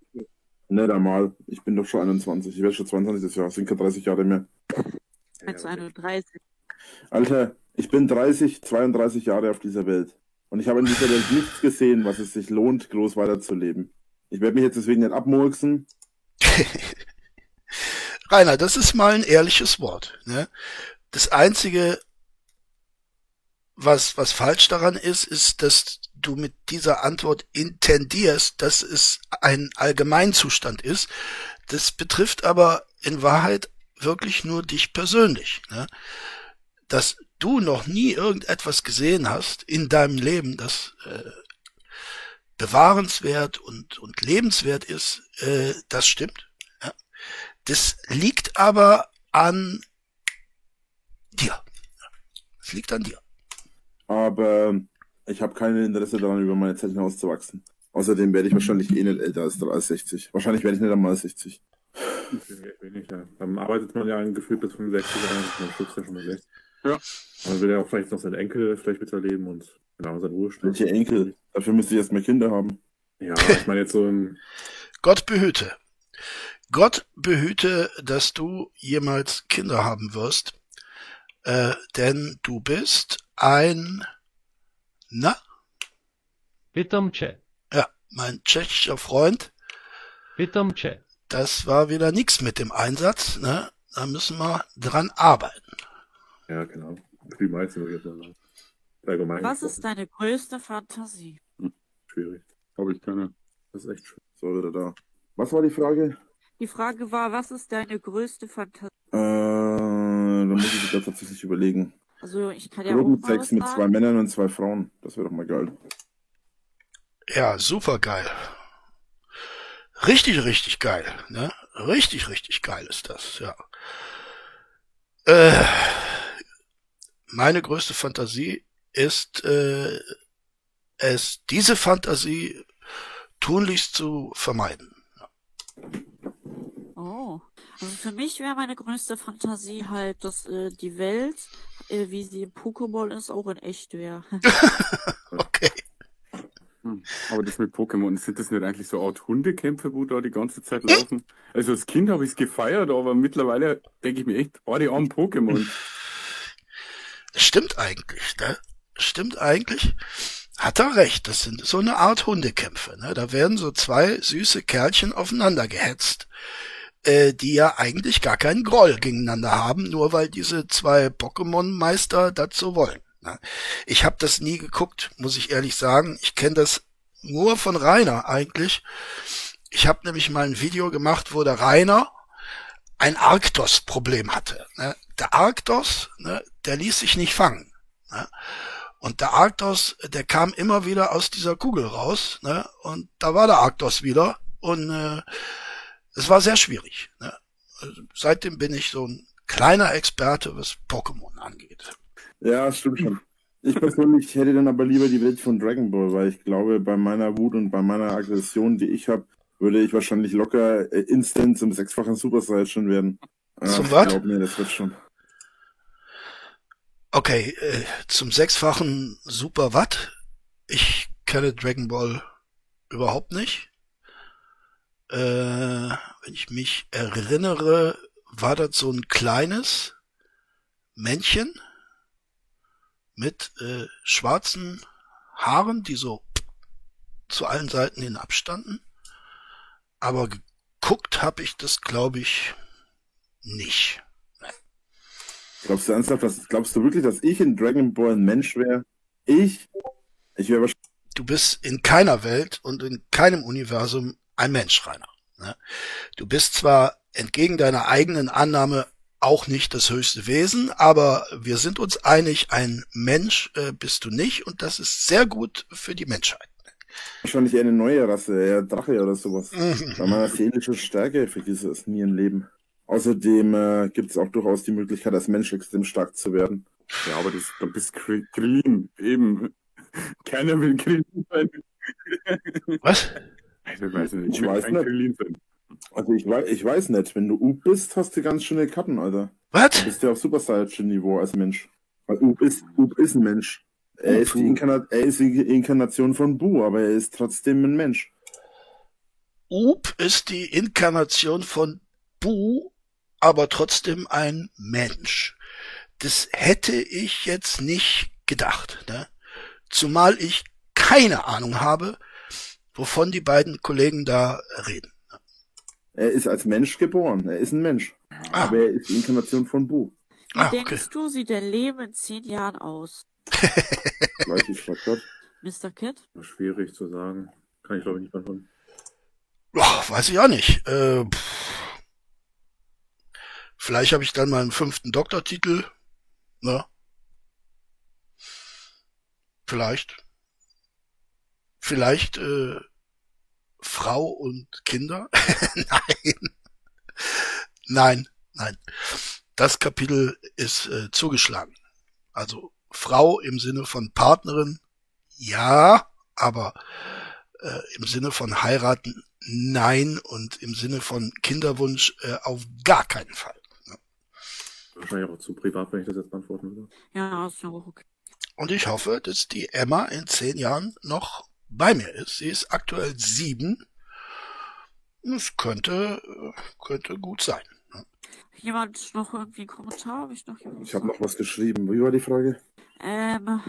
[SPEAKER 2] Nicht einmal. Ich bin doch schon 21. Ich werde schon 22 das Jahr. Das sind keine 30 Jahre mehr.
[SPEAKER 8] Als 31.
[SPEAKER 2] Alter, ich bin 30, 32 Jahre auf dieser Welt. Und ich habe in dieser Welt nichts gesehen, was es sich lohnt, groß weiterzuleben. Ich werde mich jetzt deswegen nicht abmurksen.
[SPEAKER 1] Rainer, das ist mal ein ehrliches Wort. Ne? Das Einzige, was, was falsch daran ist, ist, dass du mit dieser Antwort intendierst, dass es ein Allgemeinzustand ist. Das betrifft aber in Wahrheit wirklich nur dich persönlich. Ne? Dass du noch nie irgendetwas gesehen hast in deinem Leben, das äh, bewahrenswert und, und lebenswert ist, äh, das stimmt. Ja? Das liegt aber an dir. Es liegt an dir.
[SPEAKER 2] Aber ich habe kein Interesse daran, über meine Zeit hinauszuwachsen. Außerdem werde ich wahrscheinlich eh nicht älter als, als 60. Wahrscheinlich werde ich nicht einmal 60.
[SPEAKER 4] Wenig, ja. Dann arbeitet man ja ein Gefühl bis 65 Jahre, dann schubst ja schon mal 60. Man will ja auch vielleicht noch seinen Enkel vielleicht miterleben und genau seinen Ruhestand.
[SPEAKER 2] Welche Enkel? Dafür müsste ich erstmal Kinder haben.
[SPEAKER 4] Ja, ich meine jetzt so ein,
[SPEAKER 1] Gott behüte. Gott behüte, dass du jemals Kinder haben wirst, äh, denn du bist ein, na,
[SPEAKER 6] Pitomče.
[SPEAKER 1] ja, mein tschechischer Freund,
[SPEAKER 6] Pitomče.
[SPEAKER 1] Das war wieder nix mit dem Einsatz, ne? Da müssen wir dran arbeiten.
[SPEAKER 4] ja genau, die meisten jetzt. Allgemein
[SPEAKER 8] Was ist deine größte Fantasie?
[SPEAKER 4] schwierig.
[SPEAKER 9] Habe ich keine.
[SPEAKER 4] Das ist echt schön.
[SPEAKER 2] So, wieder da. Was war die Frage?
[SPEAKER 8] Die Frage war, was ist deine größte Fantasie?
[SPEAKER 2] Äh, da muss ich jetzt tatsächlich überlegen.
[SPEAKER 8] Also ich kann ja auch mal
[SPEAKER 2] Gruppensex mit zwei. Männern und zwei Frauen. Das wäre doch mal geil.
[SPEAKER 1] Ja, super geil. Richtig, richtig geil, ne? Richtig, richtig geil ist das, ja. Äh, meine größte Fantasie ist, äh, es, diese Fantasie tunlichst zu vermeiden.
[SPEAKER 8] Oh. Also für mich wäre meine größte Fantasie halt, dass äh, die Welt, äh, wie sie im Pokémon ist, auch in echt wäre.
[SPEAKER 1] Okay.
[SPEAKER 9] Hm. Aber das mit Pokémon, sind das nicht eigentlich so Art Hundekämpfe, wo da die ganze Zeit laufen? Also als Kind habe ich es gefeiert, aber mittlerweile denke ich mir echt, oh, die armen Pokémon.
[SPEAKER 1] Stimmt eigentlich, ne? Stimmt eigentlich. Hat er recht, das sind so eine Art Hundekämpfe, ne? Da werden so zwei süße Kerlchen aufeinander gehetzt, äh, die ja eigentlich gar keinen Groll gegeneinander haben, nur weil diese zwei Pokémon-Meister das so wollen. Ne? Ich habe das nie geguckt, muss ich ehrlich sagen. Ich kenne das nur von Rainer eigentlich. Ich habe nämlich mal ein Video gemacht, wo der Rainer ein Arktos-Problem hatte. Ne? Der Arktos, ne, der ließ sich nicht fangen. Und der Arktos, der kam immer wieder aus dieser Kugel raus? Und da war der Arktos wieder. Und äh, es war sehr schwierig. Also, seitdem bin ich so ein kleiner Experte, was Pokémon angeht.
[SPEAKER 2] Ja, stimmt schon. Ich persönlich hätte dann aber lieber die Welt von Dragon Ball, weil ich glaube, bei meiner Wut und bei meiner Aggression, die ich habe, würde ich wahrscheinlich locker äh, instant zum sechsfachen Super Saiyan werden.
[SPEAKER 1] Zum
[SPEAKER 2] Ach,
[SPEAKER 1] was?
[SPEAKER 2] Glaub mir, das wird schon.
[SPEAKER 1] Okay, äh, zum sechsfachen Super Watt. Ich kenne Dragon Ball überhaupt nicht. Äh, wenn ich mich erinnere, war das so ein kleines Männchen mit äh, schwarzen Haaren, die so zu allen Seiten hin abstanden. Aber geguckt habe ich das, glaube ich, nicht.
[SPEAKER 2] Glaubst du ernsthaft, dass, glaubst du wirklich, dass ich in Dragon Ball ein Mensch wäre? Ich? Ich wäre wahrscheinlich.
[SPEAKER 1] du bist in keiner Welt und in keinem Universum ein Mensch, Rainer. Ne? Du bist zwar entgegen deiner eigenen Annahme auch nicht das höchste Wesen, aber wir sind uns einig, ein Mensch äh, bist du nicht und das ist sehr gut für die Menschheit.
[SPEAKER 2] Wahrscheinlich eher eine neue Rasse, eher Drache oder sowas. Bei meiner seelischen Stärke vergiss es nie im Leben. Außerdem äh, gibt es auch durchaus die Möglichkeit, als Mensch extrem stark zu werden.
[SPEAKER 9] Ja, aber das, dann bist Krillin, eben. Keiner will Krillin sein.
[SPEAKER 1] Was?
[SPEAKER 9] Ich weiß nicht, ich,
[SPEAKER 2] Ich
[SPEAKER 9] will
[SPEAKER 2] weiß
[SPEAKER 9] kein
[SPEAKER 2] nicht.
[SPEAKER 9] Krillin sein.
[SPEAKER 2] Also ich weiß, ich weiß nicht, wenn du Up bist, hast du ganz schöne Karten, Alter. Du
[SPEAKER 1] Was?
[SPEAKER 2] bist ja auf Super Saiyan Niveau als Mensch. Weil Up ist, Up ist ein Mensch. Er ist, die Inkarna er ist die Inkarnation von Bu, aber er ist trotzdem ein Mensch.
[SPEAKER 1] Up ist die Inkarnation von Bu, aber trotzdem ein Mensch. Das hätte ich jetzt nicht gedacht, ne? Zumal ich keine Ahnung habe, wovon die beiden Kollegen da reden.
[SPEAKER 2] Er ist als Mensch geboren. Er ist ein Mensch.
[SPEAKER 1] Ah,
[SPEAKER 2] Aber er ist die Inkarnation von Bu.
[SPEAKER 8] Wie
[SPEAKER 1] ah okay.
[SPEAKER 8] denkst du, sieht dein Leben in zehn Jahren aus?
[SPEAKER 2] Gleich ich frag Gott.
[SPEAKER 8] Mr. Kid?
[SPEAKER 4] Schwierig zu sagen. Kann ich glaube ich nicht beantworten.
[SPEAKER 1] Boah, weiß ich auch nicht. Äh, vielleicht habe ich dann meinen fünften Doktortitel. Ne? Vielleicht. Vielleicht äh, Frau und Kinder. nein. Nein, nein. Das Kapitel ist äh, zugeschlagen. Also Frau im Sinne von Partnerin, ja, aber äh, im Sinne von heiraten, nein und im Sinne von Kinderwunsch äh, auf gar keinen Fall.
[SPEAKER 4] wahrscheinlich auch zu privat, wenn ich das jetzt beantworten würde.
[SPEAKER 8] Ja, ist ja auch okay.
[SPEAKER 1] Und ich hoffe, dass die Emma in zehn Jahren noch bei mir ist. Sie ist aktuell sieben. Das könnte, könnte gut sein.
[SPEAKER 8] Jemand noch irgendwie einen Kommentar? Hab ich noch jemand
[SPEAKER 2] Ich habe noch was geschrieben. Wie war die Frage?
[SPEAKER 8] Ähm,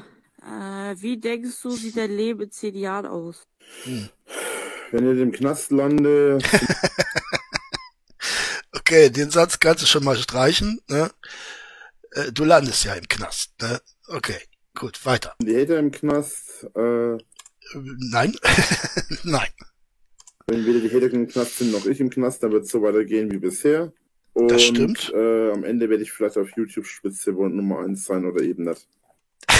[SPEAKER 8] äh, wie denkst du, sieht dein Leben in zehn Jahren aus?
[SPEAKER 2] Wenn ihr im Knast landet,
[SPEAKER 1] Okay, den Satz kannst du schon mal streichen. Ne? Äh, Du landest ja im Knast. Ne? Okay, gut, weiter.
[SPEAKER 2] die Hater im Knast, Äh,
[SPEAKER 1] Nein, nein.
[SPEAKER 2] wenn weder die Hater im Knast sind noch ich im Knast, dann wird es so weitergehen wie bisher. Und
[SPEAKER 1] Das stimmt.
[SPEAKER 2] Äh, am Ende werde ich vielleicht auf YouTube Spitze und Nummer eins sein oder eben nicht.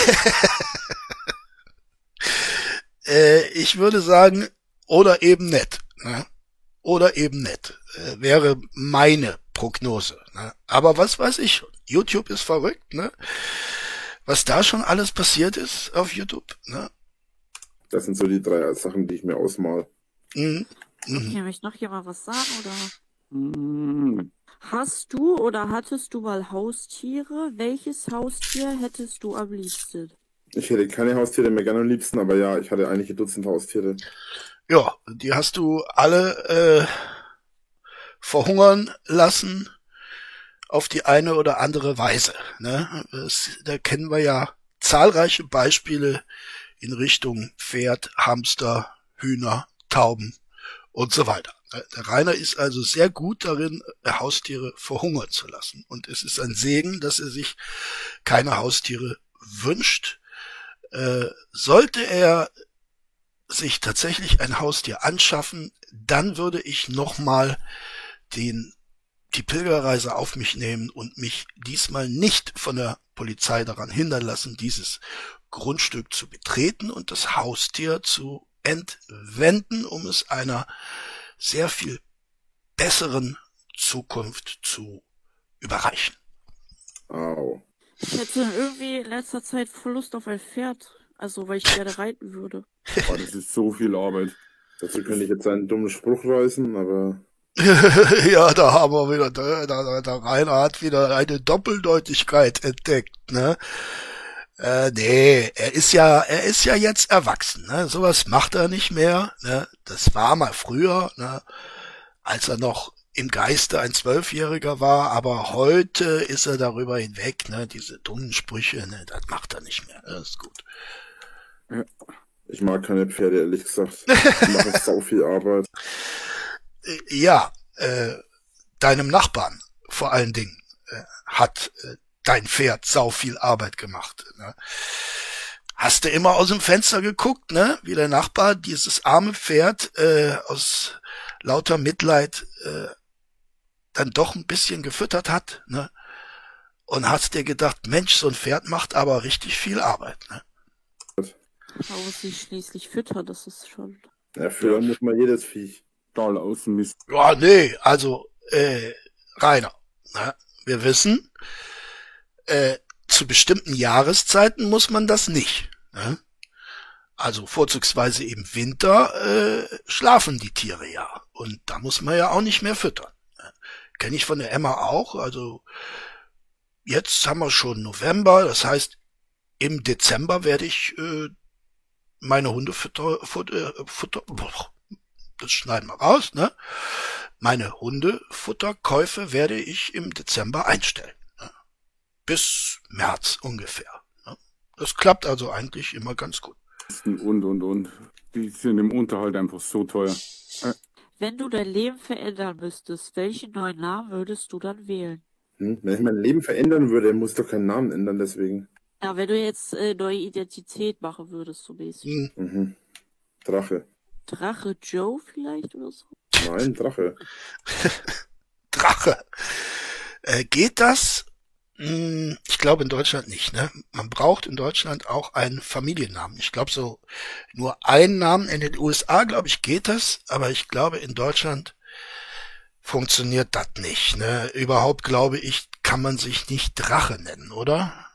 [SPEAKER 1] Äh, ich würde sagen, oder eben nett. Ne? Oder eben nett. Äh, wäre meine Prognose. Ne? Aber was weiß ich schon. YouTube ist verrückt, ne? Was da schon alles passiert ist auf YouTube, ne?
[SPEAKER 2] Das sind so die drei Sachen, die ich mir ausmal.
[SPEAKER 1] Mhm. Mhm.
[SPEAKER 8] Okay, möchte noch jemand was sagen oder?
[SPEAKER 9] Hm,
[SPEAKER 8] Hast du oder hattest du mal Haustiere? Welches Haustier hättest du am liebsten?
[SPEAKER 2] Ich hätte keine Haustiere mehr gerne am liebsten, aber ja, ich hatte einige Dutzend Haustiere.
[SPEAKER 1] Ja, die hast du alle äh, verhungern lassen auf die eine oder andere Weise. Ne? Das, da kennen wir ja zahlreiche Beispiele in Richtung Pferd, Hamster, Hühner, Tauben und so weiter. Der Rainer ist also sehr gut darin, Haustiere verhungern zu lassen. Und es ist ein Segen, dass er sich keine Haustiere wünscht. Äh, sollte er sich tatsächlich ein Haustier anschaffen, dann würde ich nochmal den, die Pilgerreise auf mich nehmen und mich diesmal nicht von der Polizei daran hindern lassen, dieses Grundstück zu betreten und das Haustier zu entwenden, um es einer sehr viel besseren Zukunft zu überreichen.
[SPEAKER 2] Au.
[SPEAKER 8] Ich hätte irgendwie in letzter Zeit voll Lust auf ein Pferd. Also, weil ich gerne reiten würde.
[SPEAKER 9] boah, das ist so viel Arbeit.
[SPEAKER 2] Dazu könnte ich jetzt einen dummen Spruch reißen, aber
[SPEAKER 1] ja, da haben wir wieder, der, der, der Rainer hat wieder eine Doppeldeutigkeit entdeckt, ne? Äh, nee, er ist ja, er ist ja jetzt erwachsen, ne? Sowas macht er nicht mehr, ne? Das war mal früher, ne? Als er noch im Geiste ein Zwölfjähriger war, aber heute ist er darüber hinweg, ne? Diese dummen Sprüche, ne? Das macht er nicht mehr, das ist gut.
[SPEAKER 2] ich mag keine Pferde, ehrlich gesagt. Die machen sau viel Arbeit.
[SPEAKER 1] Äh, ja, äh, deinem Nachbarn vor allen Dingen äh, hat äh, dein Pferd sau viel Arbeit gemacht. Ne? Hast du immer aus dem Fenster geguckt, ne? Wie der Nachbar dieses arme Pferd äh, aus lauter Mitleid äh, dann doch ein bisschen gefüttert hat, ne? Und hast dir gedacht, Mensch, so ein Pferd macht aber richtig viel Arbeit, ne?
[SPEAKER 8] Aber muss sie schließlich füttern, das ist schon.
[SPEAKER 2] Ja, füttern muss man jedes Viech.
[SPEAKER 9] Stahl Außenmist.
[SPEAKER 1] Ja, nee, also, äh, Rainer, ne? wir wissen, äh, zu bestimmten Jahreszeiten muss man das nicht. Ne? Also vorzugsweise im Winter äh, schlafen die Tiere ja. Und da muss man ja auch nicht mehr füttern. Ne? Kenne ich von der Emma auch. Also jetzt haben wir schon November, das heißt, im Dezember werde ich äh, meine Hundefutter, Futter, Futter, boah, das schneiden wir raus, ne? Meine Hundefutterkäufe werde ich im Dezember einstellen. Ne? Bis März ungefähr. Ne? Das klappt also eigentlich immer ganz gut.
[SPEAKER 9] Und, und, und. Die sind im Unterhalt einfach so teuer.
[SPEAKER 8] Wenn du dein Leben verändern müsstest, welchen neuen Namen würdest du dann wählen?
[SPEAKER 2] Hm? Wenn ich mein Leben verändern würde, muss ich doch keinen Namen ändern, deswegen.
[SPEAKER 8] Ja, wenn du jetzt äh, neue Identität machen würdest, so mäßig.
[SPEAKER 1] Hm.
[SPEAKER 2] Mhm. Drache.
[SPEAKER 8] Drache Joe vielleicht oder so?
[SPEAKER 2] Nein, Drache.
[SPEAKER 1] Drache. Äh, geht das? Hm, ich glaube in Deutschland nicht. Ne? Man braucht in Deutschland auch einen Familiennamen. Ich glaube so nur einen Namen. In den USA, glaube ich, geht das, aber ich glaube in Deutschland funktioniert das nicht. Ne? Überhaupt glaube ich, kann man sich nicht Drache nennen, oder?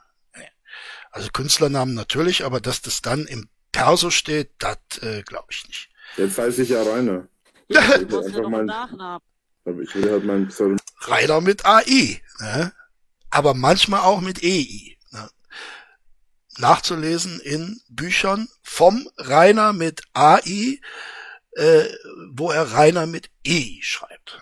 [SPEAKER 1] Also Künstlernamen natürlich, aber dass das dann im Perso steht, das äh, glaube ich nicht.
[SPEAKER 2] Jetzt heiße ich ja Rainer.
[SPEAKER 8] Ja,
[SPEAKER 2] Ich will einfach
[SPEAKER 8] noch
[SPEAKER 2] mein,
[SPEAKER 8] einen Nachnamen.
[SPEAKER 2] ich will halt mein Pseudonym.
[SPEAKER 1] Reiter mit AI. Ne? aber manchmal auch mit EI. Ne? Nachzulesen in Büchern vom Rainer mit AI, äh, wo er Rainer mit E schreibt.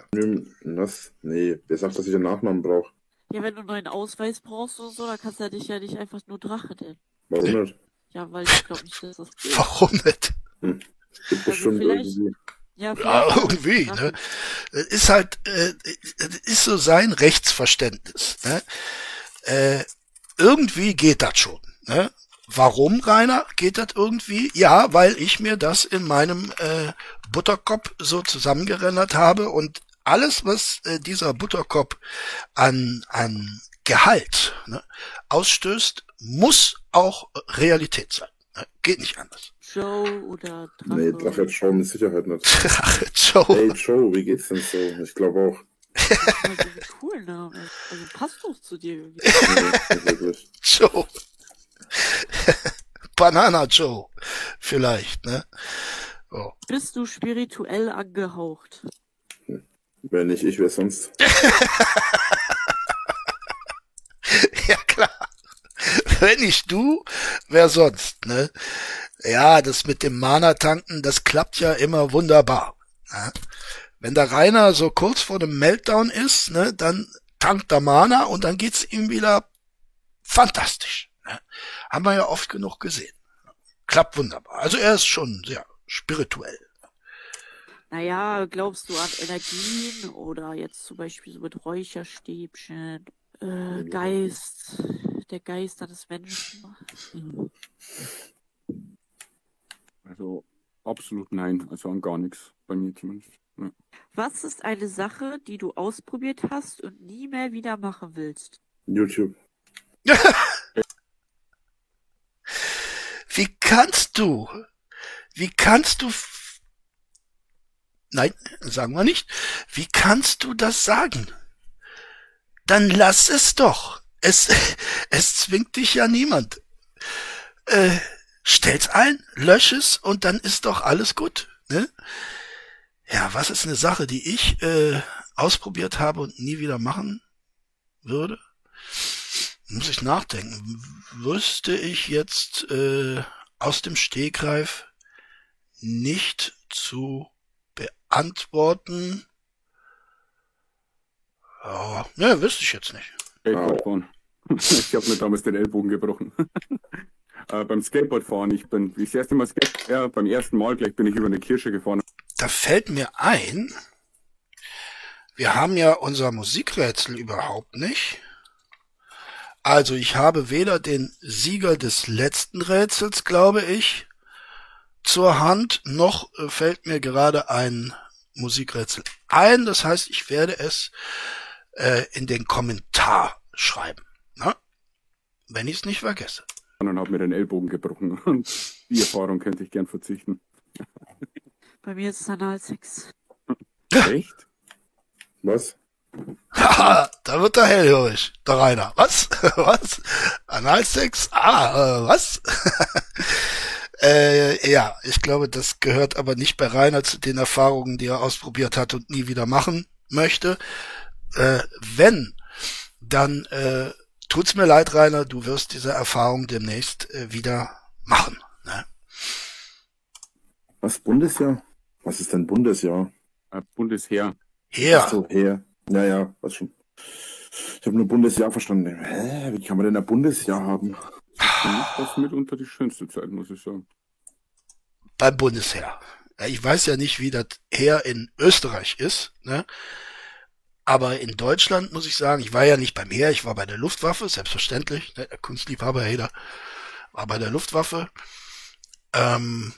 [SPEAKER 2] Was? Nee, wer sagt, dass ich den Nachnamen brauche?
[SPEAKER 8] Ja, wenn du einen neuen Ausweis brauchst oder so, dann kannst du ja dich ja nicht einfach nur Drache nennen.
[SPEAKER 2] Warum nicht?
[SPEAKER 8] Ja, weil ich glaube nicht, dass das geht.
[SPEAKER 1] Warum nicht?
[SPEAKER 2] Gibt
[SPEAKER 8] Also
[SPEAKER 2] bestimmt irgendwie.
[SPEAKER 8] Ja,
[SPEAKER 1] Ja, irgendwie, ne? Ist halt, äh, ist so sein Rechtsverständnis, ne? Äh, irgendwie geht das schon, ne? Warum, Rainer, geht das irgendwie? Ja, weil ich mir das in meinem äh, Butterkopf so zusammengerendert habe und alles, was äh, dieser Butterkopf an, an Gehalt ne, ausstößt, muss auch Realität sein. Geht nicht anders.
[SPEAKER 8] Joe oder Drache.
[SPEAKER 2] Nee, Drache Joe mit Sicherheit nicht.
[SPEAKER 1] Drache Joe.
[SPEAKER 2] Hey Joe, wie geht's denn so? Ich glaube auch.
[SPEAKER 8] Also ein cooler Name. Also passt doch zu dir irgendwie.
[SPEAKER 2] Nee.
[SPEAKER 1] Joe. Banana Joe. Vielleicht, ne? Oh.
[SPEAKER 8] Bist du spirituell angehaucht?
[SPEAKER 2] Wenn nicht ich, wer sonst?
[SPEAKER 1] Ja, klar. Wenn nicht du, wer sonst, ne? Ja, das mit dem Mana-Tanken, das klappt ja immer wunderbar. Ne? Wenn der Rainer so kurz vor dem Meltdown ist, ne, dann tankt er Mana und dann geht's ihm wieder fantastisch. Ne? Haben wir ja oft genug gesehen. Klappt wunderbar. Also er ist schon sehr spirituell.
[SPEAKER 8] Naja, glaubst du an Energien oder jetzt zum Beispiel so mit Räucherstäbchen, äh, Geist, der Geist eines Menschen? Hm.
[SPEAKER 9] Also absolut nein, also an gar nichts, bei mir zumindest. Ja.
[SPEAKER 8] Was ist eine Sache, die du ausprobiert hast und nie mehr wieder machen willst?
[SPEAKER 2] YouTube.
[SPEAKER 1] Wie kannst du? Wie kannst du? Nein, sagen wir nicht. Wie kannst du das sagen? Dann lass es doch. Es, es zwingt dich ja niemand. Äh, stell's ein, lösch es und dann ist doch alles gut. Ne? Ja, was ist eine Sache, die ich äh, ausprobiert habe und nie wieder machen würde? Muss ich nachdenken. Wüsste ich jetzt äh, aus dem Stegreif nicht zu beantworten. Ja, ne, wüsste ich jetzt nicht.
[SPEAKER 9] Skateboardfahren. Ich habe mir damals den Ellbogen gebrochen. äh, beim Skateboardfahren, ich bin, ich das erste Mal Skate, ja, beim ersten Mal gleich bin ich über eine Kirsche gefahren.
[SPEAKER 1] Da fällt mir ein, wir haben ja unser Musikrätsel überhaupt nicht. Also ich habe weder den Sieger des letzten Rätsels, glaube ich, zur Hand, noch äh, fällt mir gerade ein Musikrätsel ein. Das heißt, ich werde es äh, in den Kommentar schreiben. Wenn ich es nicht vergesse.
[SPEAKER 9] Und habe mir den Ellbogen gebrochen. Und die Erfahrung könnte ich gern verzichten.
[SPEAKER 8] Bei mir ist es Analsex.
[SPEAKER 9] Echt?
[SPEAKER 2] Was?
[SPEAKER 1] Haha, da wird er hellhörig, der Rainer. Was? was? Analsex? Ah, äh, was? äh, ja, ich glaube, das gehört aber nicht bei Rainer zu den Erfahrungen, die er ausprobiert hat und nie wieder machen möchte. Äh, wenn, dann äh, tut's mir leid, Rainer, du wirst diese Erfahrung demnächst äh, wieder machen. Ne?
[SPEAKER 2] Was? Bundesjahr? Was ist denn Bundesjahr?
[SPEAKER 9] Äh, Bundesheer.
[SPEAKER 1] Ja.
[SPEAKER 2] Ach so, her. Ja, ja, was schon. Ich habe nur Bundesjahr verstanden. Hä? Wie kann man denn ein Bundesjahr haben?
[SPEAKER 9] Das mitunter die schönste Zeit, muss ich sagen.
[SPEAKER 1] beim Bundesheer. Ich weiß ja nicht, wie das Heer in Österreich ist, ne? Aber in Deutschland muss ich sagen, ich war ja nicht beim Heer, ich war bei der Luftwaffe, selbstverständlich. Ne? Der Kunstliebhaber Heder war bei der Luftwaffe. Ähm,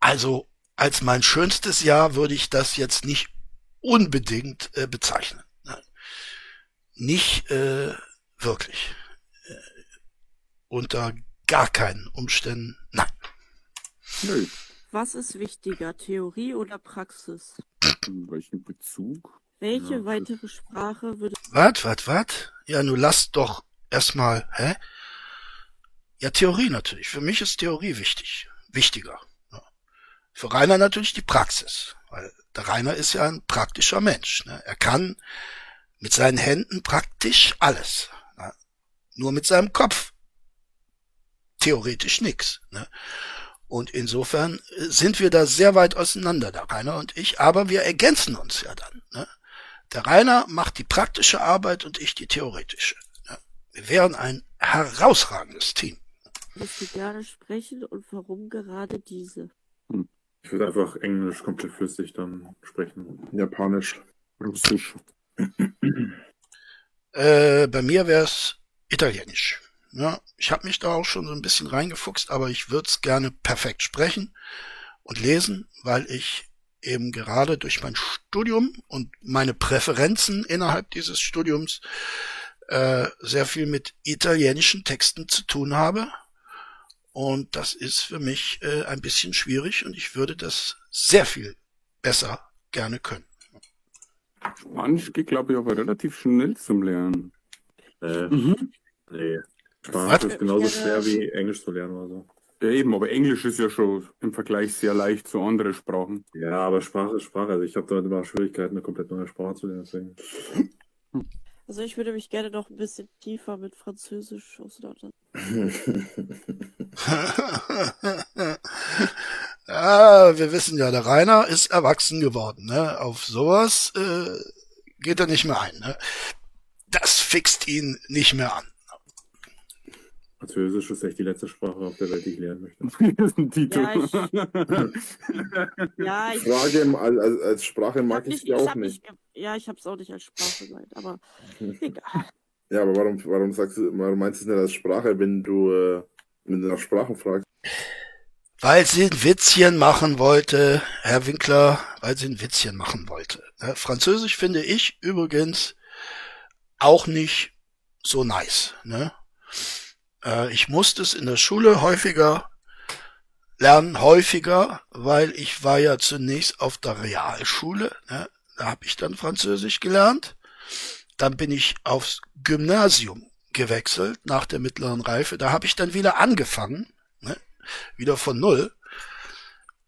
[SPEAKER 1] also als mein schönstes Jahr würde ich das jetzt nicht unbedingt äh, bezeichnen. Nein. Nicht äh, wirklich. Äh, unter gar keinen Umständen. Nein.
[SPEAKER 9] Nö.
[SPEAKER 8] Was ist wichtiger, Theorie oder Praxis?
[SPEAKER 9] In welchem Bezug?
[SPEAKER 8] Welche weitere Sprache würde
[SPEAKER 1] Wat, wat, wat? Ja, nun lass doch erstmal, hä? Ja, Theorie natürlich. Für mich ist Theorie wichtig. Wichtiger. Ja. Für Rainer natürlich die Praxis. Weil der Rainer ist ja ein praktischer Mensch. Ne? Er kann mit seinen Händen praktisch alles. nur mit seinem Kopf. Theoretisch nix. Ne? Und insofern äh, sind wir da sehr weit auseinander, der Rainer und ich, aber wir ergänzen uns ja dann. Ne? Der Rainer macht die praktische Arbeit und ich die theoretische. Wir wären ein herausragendes Team.
[SPEAKER 8] Willst du gerne sprechen und warum gerade diese?
[SPEAKER 4] Ich würde einfach Englisch komplett flüssig dann sprechen.
[SPEAKER 2] Japanisch.
[SPEAKER 9] Russisch.
[SPEAKER 1] Äh, bei mir wär's Italienisch. Ja, ich habe mich da auch schon so ein bisschen reingefuchst, aber ich würde es gerne perfekt sprechen und lesen, weil ich eben gerade durch mein Studium und meine Präferenzen innerhalb dieses Studiums äh, sehr viel mit italienischen Texten zu tun habe. Und das ist für mich äh, ein bisschen schwierig und ich würde das sehr viel besser gerne können.
[SPEAKER 9] Spanisch geht, glaube ich, aber relativ schnell zum Lernen.
[SPEAKER 4] Äh,
[SPEAKER 9] Mhm.
[SPEAKER 4] nee. Spanisch ist genauso schwer wie Englisch zu lernen oder so.
[SPEAKER 9] Ja, eben, aber Englisch ist ja schon im Vergleich sehr leicht zu anderen Sprachen.
[SPEAKER 4] Ja, aber Sprache ist Sprache. Also ich habe damit immer Schwierigkeiten, eine komplett neue Sprache zu lernen. Deswegen.
[SPEAKER 8] Also ich würde mich gerne noch ein bisschen tiefer mit Französisch auseinandersetzen.
[SPEAKER 1] ja, wir wissen ja, der Rainer ist erwachsen geworden. Ne? Auf sowas äh, geht er nicht mehr ein. Ne? Das fixt ihn nicht mehr an.
[SPEAKER 4] Französisch ist echt die letzte Sprache auf der Welt, die ich lernen möchte.
[SPEAKER 9] Tito.
[SPEAKER 8] Ja, ich- Ja, ich,
[SPEAKER 2] Frage im- als, als- Sprache
[SPEAKER 8] ich
[SPEAKER 2] mag ich die
[SPEAKER 8] ich
[SPEAKER 2] auch nicht.
[SPEAKER 8] ge- ja, ich hab's auch nicht als Sprache gemeint, aber egal.
[SPEAKER 2] Ja, aber warum, warum sagst du, warum meinst du es nicht als Sprache, wenn du, äh, wenn du nach Sprachen fragst?
[SPEAKER 1] Weil sie ein Witzchen machen wollte, Herr Winkler, weil sie ein Witzchen machen wollte. Französisch finde ich übrigens auch nicht so nice. Ne? Äh, ich musste es in der Schule häufiger lernen, häufiger, weil ich war ja zunächst auf der Realschule. Ne? Da habe ich dann Französisch gelernt. Dann bin ich aufs Gymnasium gewechselt nach der mittleren Reife. Da habe ich dann wieder angefangen, ne? wieder von null.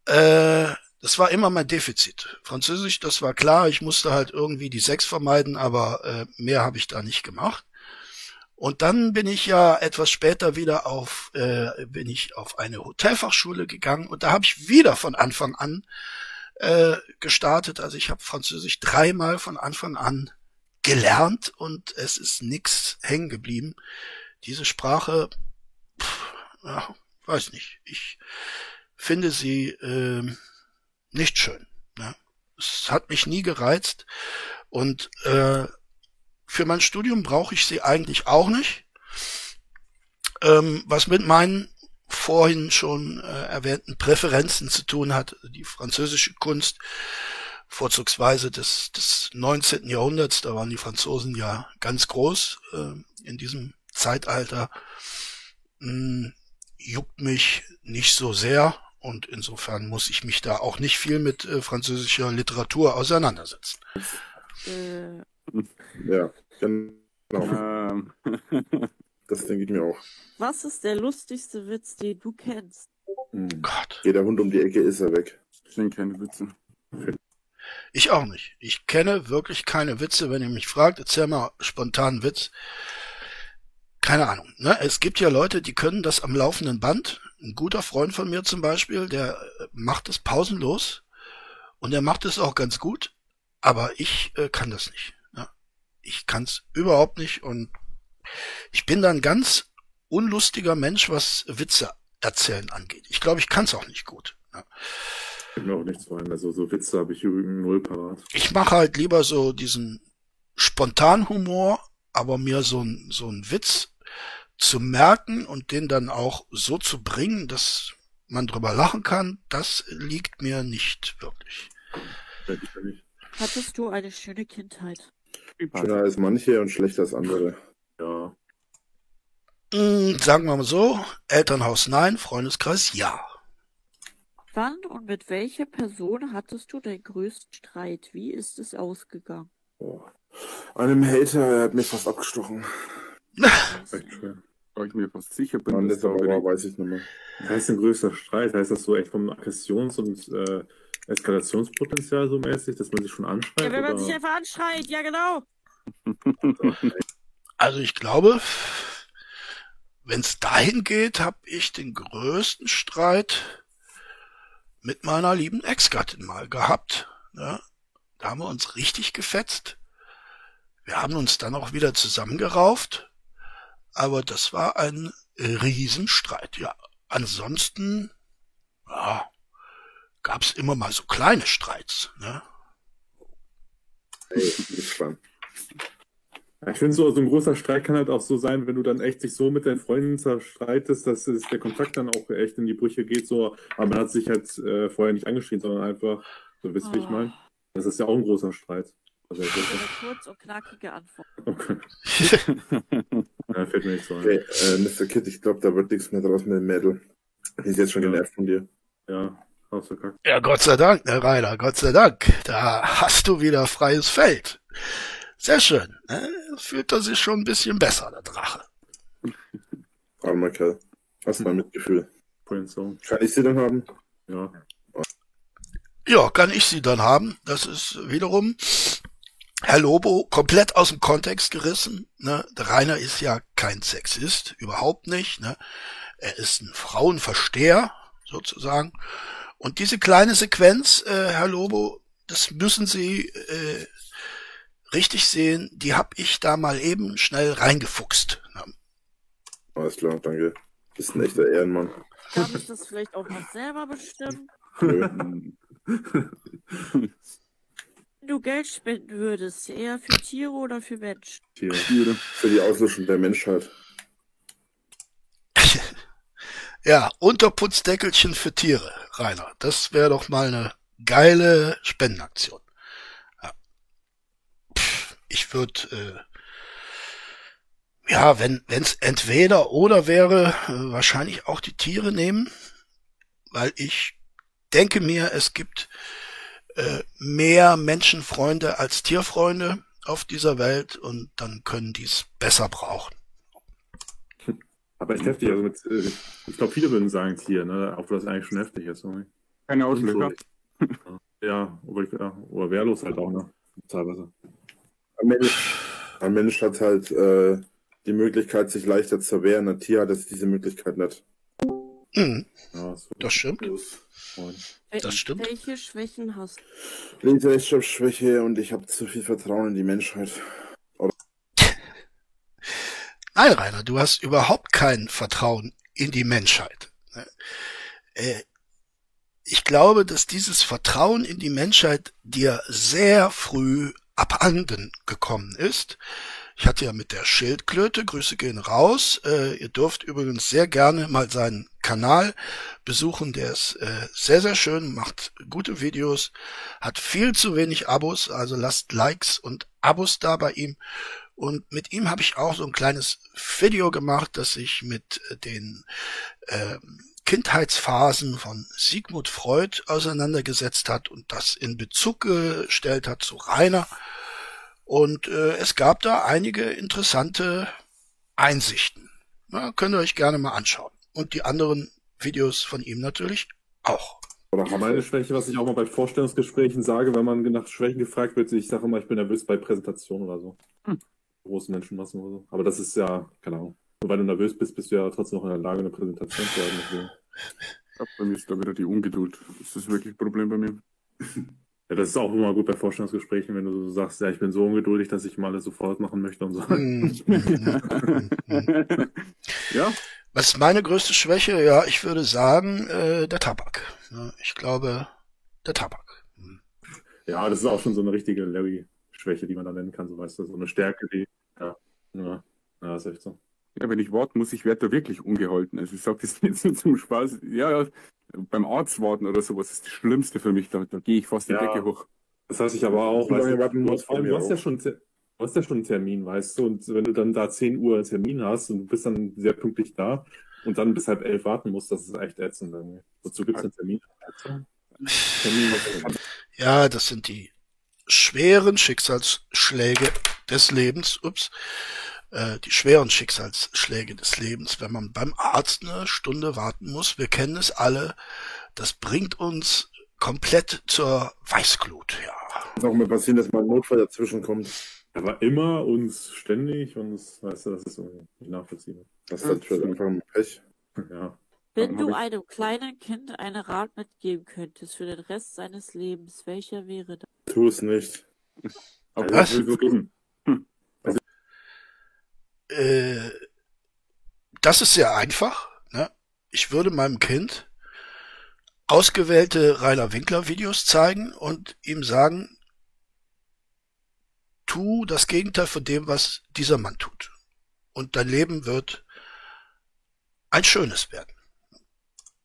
[SPEAKER 1] Äh, das war immer mein Defizit. Französisch, das war klar. Ich musste halt irgendwie die Sechs vermeiden, aber äh, mehr habe ich da nicht gemacht. Und dann bin ich ja etwas später wieder auf, äh, bin ich auf eine Hotelfachschule gegangen und da habe ich wieder von Anfang an äh, gestartet. Also ich habe Französisch dreimal von Anfang an gelernt und es ist nix hängen geblieben. Diese Sprache, pff, ja, weiß nicht. Ich finde sie ähm, nicht schön. Ne? Es hat mich nie gereizt und äh, für mein Studium brauche ich sie eigentlich auch nicht. Ähm, was mit meinen vorhin schon äh, erwähnten Präferenzen zu tun hat, die französische Kunst, vorzugsweise des, des 19. Jahrhunderts, da waren die Franzosen ja ganz groß äh, in diesem Zeitalter, mh, juckt mich nicht so sehr und insofern muss ich mich da auch nicht viel mit äh, französischer Literatur auseinandersetzen.
[SPEAKER 8] Äh,
[SPEAKER 2] Ja, genau.
[SPEAKER 9] Ähm,
[SPEAKER 2] Das denke ich mir auch.
[SPEAKER 8] was ist der lustigste Witz, den du kennst?
[SPEAKER 4] Hm.
[SPEAKER 1] Gott,
[SPEAKER 2] Geht der Hund um die Ecke, ist er weg.
[SPEAKER 9] das sind keine Witze.
[SPEAKER 1] ich auch nicht. Ich kenne wirklich keine Witze. Wenn ihr mich fragt, erzähl mal spontan einen Witz. Keine Ahnung. Ne? Es gibt ja Leute, die können das am laufenden Band. Ein guter Freund von mir zum Beispiel, der macht es pausenlos und er macht es auch ganz gut. Aber ich äh, kann das nicht. Ich kann es überhaupt nicht und ich bin dann ganz unlustiger Mensch, was Witze erzählen angeht. Ich glaube, ich kann es auch nicht gut. Ne?
[SPEAKER 4] Fällt mir auch nichts rein. Also so Witze habe ich übrigens null parat.
[SPEAKER 1] ich mache halt lieber so diesen Spontanhumor, aber mir so ein so ein Witz zu merken und den dann auch so zu bringen, dass man drüber lachen kann, das liegt mir nicht wirklich.
[SPEAKER 8] Hattest du eine schöne Kindheit?
[SPEAKER 2] Schöner als manche und schlechter als andere.
[SPEAKER 4] Ja.
[SPEAKER 1] Mm, sagen wir mal so, Elternhaus nein, Freundeskreis ja.
[SPEAKER 8] Wann und mit welcher Person hattest du deinen größten Streit? Wie ist es ausgegangen?
[SPEAKER 2] Boah. Einem Hater, er hat mich fast abgestochen.
[SPEAKER 4] Echt schwer.
[SPEAKER 9] Da ich mir fast sicher bin, dass
[SPEAKER 2] das
[SPEAKER 9] da
[SPEAKER 2] aber weiß ich nicht mehr.
[SPEAKER 4] Was heißt denn größter Streit? Heißt das so echt vom Aggressions- und äh, Eskalationspotenzial so mäßig, dass man sich schon anschreit?
[SPEAKER 8] Ja, wenn man
[SPEAKER 4] oder?
[SPEAKER 8] sich einfach anschreit, ja genau.
[SPEAKER 1] Also ich glaube, wenn's dahin geht, habe ich den größten Streit mit meiner lieben Ex-Gattin mal gehabt. Ne? Da haben wir uns richtig gefetzt. Wir haben uns dann auch wieder zusammengerauft. Aber das war ein Riesenstreit. Ja, ansonsten ja, gab's immer mal so kleine Streits. Ne?
[SPEAKER 2] Hey, ist spannend.
[SPEAKER 4] Ja, Ich finde so, so ein großer Streit kann halt auch so sein, wenn du dann echt dich so mit deinen Freunden zerstreitest, dass es, der Kontakt dann auch echt in die Brüche geht, so, aber man hat sich halt äh, vorher nicht angeschrien, sondern einfach, so wisst ihr, wie ich meine? Das ist ja auch ein großer Streit. Also, das ist,
[SPEAKER 8] Eine kurz und knackige Antwort.
[SPEAKER 4] okay. ja, fällt mir nicht so ein.
[SPEAKER 2] Okay, äh, Mr. Kid, ich glaube, da wird nichts mehr draus mit dem Mädel. Die ist jetzt schon
[SPEAKER 4] Ja.
[SPEAKER 2] genervt von dir.
[SPEAKER 4] Ja, ausverkackt.
[SPEAKER 1] Ja, Gott sei Dank, ne, Rainer, Gott sei Dank. Da hast du wieder freies Feld. Sehr schön. Ne? Fühlt er sich schon ein bisschen besser, der Drache.
[SPEAKER 2] Armer Kerl. Hast mal Mitgefühl. Kann ich sie dann haben?
[SPEAKER 4] Ja.
[SPEAKER 1] Ja, kann ich sie dann haben. Das ist wiederum Herr Lobo komplett aus dem Kontext gerissen. Ne? Der Rainer ist ja kein Sexist, überhaupt nicht. Ne? Er ist ein Frauenversteher, sozusagen. Und diese kleine Sequenz, äh, Herr Lobo, das müssen Sie äh, richtig sehen, die hab ich da mal eben schnell reingefuchst.
[SPEAKER 2] Alles klar, danke. Bist ein echter Ehrenmann.
[SPEAKER 8] Darf ich das vielleicht auch noch selber bestimmen? Wenn du Geld spenden würdest, eher für Tiere oder für Menschen?
[SPEAKER 4] Tiere.
[SPEAKER 2] Für die Auslöschung der Menschheit.
[SPEAKER 1] Ja, Unterputzdeckelchen für Tiere, Rainer. Das wäre doch mal eine geile Spendenaktion. Ja. Pff, ich würde, äh, ja, wenn es entweder oder wäre, äh, wahrscheinlich auch die Tiere nehmen, weil ich denke mir, es gibt äh, mehr Menschenfreunde als Tierfreunde auf dieser Welt und dann können die es besser brauchen.
[SPEAKER 4] Aber echt heftig, also mit, äh, ich glaube, viele würden sagen Tier, ne? Obwohl das eigentlich schon heftig ist. Sorry.
[SPEAKER 9] Keine Auslöser.
[SPEAKER 4] Ja, obwohl ich, ja, oder wehrlos halt auch, ne? Teilweise.
[SPEAKER 2] Ein Mensch, ein Mensch hat halt äh, die Möglichkeit, sich leichter zu wehren. Ein Tier hat jetzt diese Möglichkeit nicht.
[SPEAKER 1] Hm,
[SPEAKER 4] Ja, so.
[SPEAKER 1] das stimmt.
[SPEAKER 8] Wel-
[SPEAKER 1] Das stimmt.
[SPEAKER 8] Welche Schwächen hast
[SPEAKER 2] Rechtschreibschwäche und ich habe zu viel Vertrauen in die Menschheit.
[SPEAKER 1] Nein, Rainer, du hast überhaupt kein Vertrauen in die Menschheit. ne? Äh, Ich glaube, dass dieses Vertrauen in die Menschheit dir sehr früh abhanden gekommen ist. Ich hatte ja mit der Schildklöte, Grüße gehen raus. Äh, ihr dürft übrigens sehr gerne mal seinen Kanal besuchen. Der ist äh, sehr, sehr schön, macht gute Videos, hat viel zu wenig Abos, also lasst Likes und Abos da bei ihm. Und mit ihm habe ich auch so ein kleines Video gemacht, das sich mit äh, den ähm, Kindheitsphasen von Sigmund Freud auseinandergesetzt hat und das in Bezug gestellt hat zu Rainer. Und äh, es gab da einige interessante Einsichten. Na, könnt ihr euch gerne mal anschauen. Und die anderen Videos von ihm natürlich auch.
[SPEAKER 2] Oder
[SPEAKER 4] meine Schwäche, was ich auch mal bei Vorstellungsgesprächen sage, wenn man nach Schwächen gefragt wird, ich sage immer, ich bin nervös bei Präsentationen oder so.
[SPEAKER 9] Hm.
[SPEAKER 4] Großen Menschenmassen oder so. Aber das ist ja, keine Ahnung. Nur weil du nervös bist, bist du ja trotzdem noch in der Lage, eine Präsentation zu halten. Deswegen.
[SPEAKER 9] Ja, bei mir ist da wieder die Ungeduld. Das ist wirklich ein Problem bei mir.
[SPEAKER 4] Ja, das ist auch immer gut bei Vorstellungsgesprächen, wenn du so sagst, ja, ich bin so ungeduldig, dass ich mal alles sofort machen möchte und so.
[SPEAKER 1] Hm,
[SPEAKER 9] ja,
[SPEAKER 1] Was ist meine größte Schwäche? Ja, ich würde sagen, äh, der Tabak. Ich glaube, der Tabak. Hm.
[SPEAKER 4] Ja, das ist auch schon so eine richtige Larry-Schwäche, die man da nennen kann, so weißt du, so eine Stärke, die, ja, ja, ja, ist echt so.
[SPEAKER 9] ja, wenn ich warten muss, ich werde da wirklich ungehalten. Also ich sage das jetzt nur zum Spaß. Ja, ja, beim Arzt warten oder sowas ist das Schlimmste für mich. Da, da gehe ich fast die
[SPEAKER 4] Ja.
[SPEAKER 9] Decke hoch.
[SPEAKER 4] Das heißt ich aber auch, weißt du,
[SPEAKER 2] warten muss
[SPEAKER 4] vor allem, du hast ja schon, du hast ja schon einen Termin, weißt du, und wenn du dann da 10 Uhr einen Termin hast und du bist dann sehr pünktlich da und dann bis halb elf warten musst, das ist echt ätzend. Wozu gibt's einen Termin? Termin
[SPEAKER 1] Ja, das sind die schweren Schicksalsschläge des Lebens. Ups. Äh, die schweren Schicksalsschläge des Lebens, wenn man beim Arzt eine Stunde warten muss. Wir kennen es alle. Das bringt uns komplett zur Weißglut, ja.
[SPEAKER 2] Kann auch mal passieren, dass mal ein Notfall dazwischen kommt.
[SPEAKER 4] Aber immer und ständig und das, weißt du, das ist nicht nachvollziehbar.
[SPEAKER 2] Das ist natürlich einfach ein Pech.
[SPEAKER 4] Ja.
[SPEAKER 8] Wenn du einem kleinen Kind einen Rat mitgeben könntest für den Rest seines Lebens, welcher wäre das?
[SPEAKER 2] Tu es nicht.
[SPEAKER 9] Aber
[SPEAKER 1] Was?
[SPEAKER 4] Also, tun.
[SPEAKER 1] Äh, das ist sehr einfach. Ne? Ich würde meinem Kind ausgewählte Rainer Winkler Videos zeigen und ihm sagen, tu das Gegenteil von dem, was dieser Mann tut. Und dein Leben wird ein schönes werden.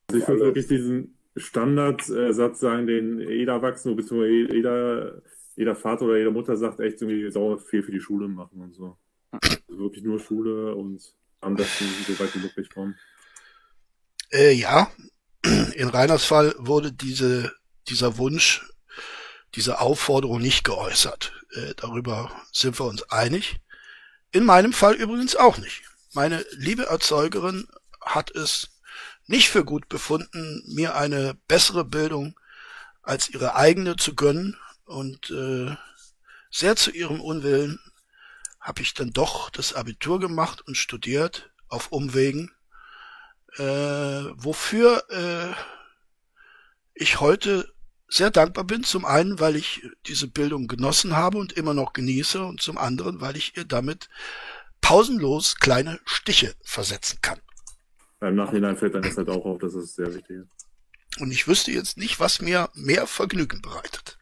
[SPEAKER 4] Also ich würde wirklich diesen Standardsatz sagen, den jeder Erwachsene, beziehungsweise jeder, jeder Vater oder jede Mutter sagt, echt irgendwie sauer viel für die Schule machen und so. Also wirklich nur Schule und am besten so weit wie möglich kommen.
[SPEAKER 1] Äh, ja, in Reiners Fall wurde diese, dieser Wunsch, diese Aufforderung nicht geäußert. Äh, darüber sind wir uns einig. In meinem Fall übrigens auch nicht. Meine liebe Erzeugerin hat es nicht für gut befunden, mir eine bessere Bildung als ihre eigene zu gönnen und äh, sehr zu ihrem Unwillen habe ich dann doch das Abitur gemacht und studiert auf Umwegen äh, wofür äh, ich heute sehr dankbar bin. Zum einen, weil ich diese Bildung genossen habe und immer noch genieße und zum anderen, weil ich ihr damit pausenlos kleine Stiche versetzen kann.
[SPEAKER 4] Im Nachhinein fällt dann das halt auch auf, dass es sehr wichtig ist.
[SPEAKER 1] Und ich wüsste jetzt nicht, was mir mehr Vergnügen bereitet.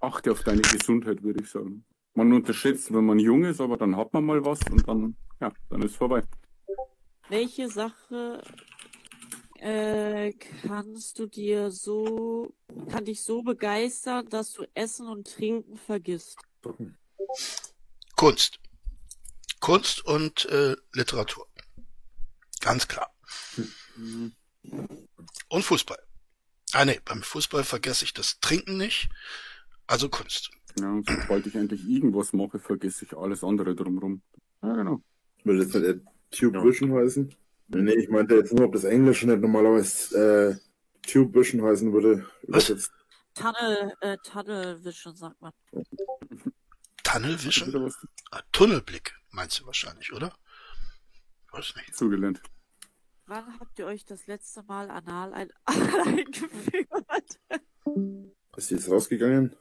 [SPEAKER 9] Achte auf deine Gesundheit, würde ich sagen. Man unterschätzt, wenn man jung ist, aber dann hat man mal was und dann, ja, dann ist vorbei.
[SPEAKER 8] Welche Sache äh, kannst du dir so, kann dich so begeistern, dass du Essen und Trinken vergisst?
[SPEAKER 1] Kunst. Kunst und äh, Literatur. Ganz klar. Und Fußball. Ah nee, beim Fußball vergesse ich das Trinken nicht. Also Kunst.
[SPEAKER 9] Ja, sobald ich endlich irgendwas mache, vergesse ich alles andere drumherum. Ja, genau.
[SPEAKER 2] Würde das nicht Tube
[SPEAKER 4] Ja.
[SPEAKER 2] Vision heißen? Nee, ich meinte jetzt nur, ob das Englische nicht normalerweise äh, Tube Vision heißen würde.
[SPEAKER 1] Was?
[SPEAKER 8] Tunnel, äh, Tunnel Vision sagt man.
[SPEAKER 1] Tunnel Vision?
[SPEAKER 9] was
[SPEAKER 1] Ah, Tunnelblick, meinst du wahrscheinlich, oder? Weiß nicht.
[SPEAKER 9] zugelernt.
[SPEAKER 8] Wann habt ihr euch das letzte Mal anal ein eingeführt?
[SPEAKER 2] Ist die jetzt rausgegangen?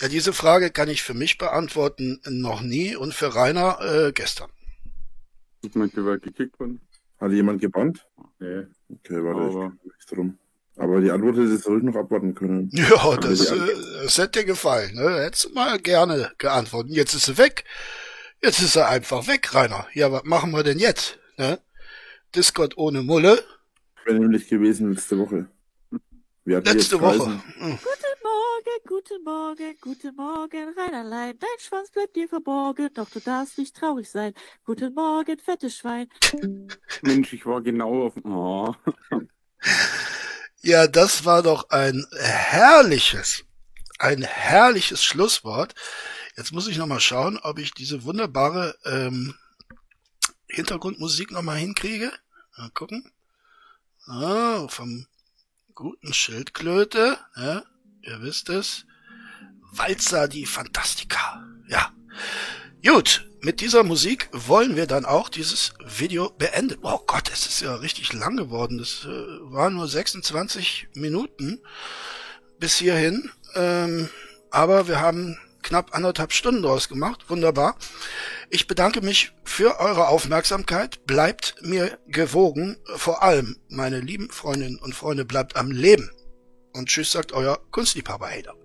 [SPEAKER 1] Ja, diese Frage kann ich für mich beantworten, noch nie und für Rainer äh, gestern.
[SPEAKER 9] Ich meinte, wer gekickt worden.
[SPEAKER 2] Hat jemand gebannt?
[SPEAKER 4] Nee.
[SPEAKER 2] Okay, warte, ich
[SPEAKER 9] Aber-
[SPEAKER 2] kümmere mich drum. Aber die Antwort hätte sollten noch abwarten können.
[SPEAKER 1] Ja, das, äh, das hätte dir gefallen. Ne? Hättest du mal gerne geantwortet. Jetzt ist sie weg. Jetzt ist er einfach weg, Rainer. Ja, was machen wir denn jetzt? Ne? Discord ohne Mulle.
[SPEAKER 2] Ich wäre nämlich gewesen letzte Woche. Wir hatten
[SPEAKER 1] Letzte Woche.
[SPEAKER 2] Kreisen.
[SPEAKER 1] Hm.
[SPEAKER 8] Guten Morgen, guten Morgen, guten Morgen, Reinerlein. Dein Schwanz bleibt dir verborgen, doch du darfst nicht traurig sein. Guten Morgen, fettes Schwein.
[SPEAKER 9] Mensch, ich war genau auf. Oh.
[SPEAKER 1] Ja, das war doch ein herrliches, ein herrliches Schlusswort. Jetzt muss ich noch mal schauen, ob ich diese wunderbare ähm, Hintergrundmusik noch mal hinkriege. Mal gucken. Ah, vom guten Schildklöte, ja, ihr wisst es. Walzer die Fantastica. Ja. Gut, mit dieser Musik wollen wir dann auch dieses Video beenden. Oh Gott, es ist ja richtig lang geworden. Das äh, waren nur 26 Minuten bis hierhin. Ähm, aber wir haben knapp anderthalb Stunden draus gemacht. Wunderbar. Ich bedanke mich für eure Aufmerksamkeit. Bleibt mir gewogen. Vor allem, meine lieben Freundinnen und Freunde, bleibt am Leben. Und tschüss sagt euer Kunstliebhaber Hader.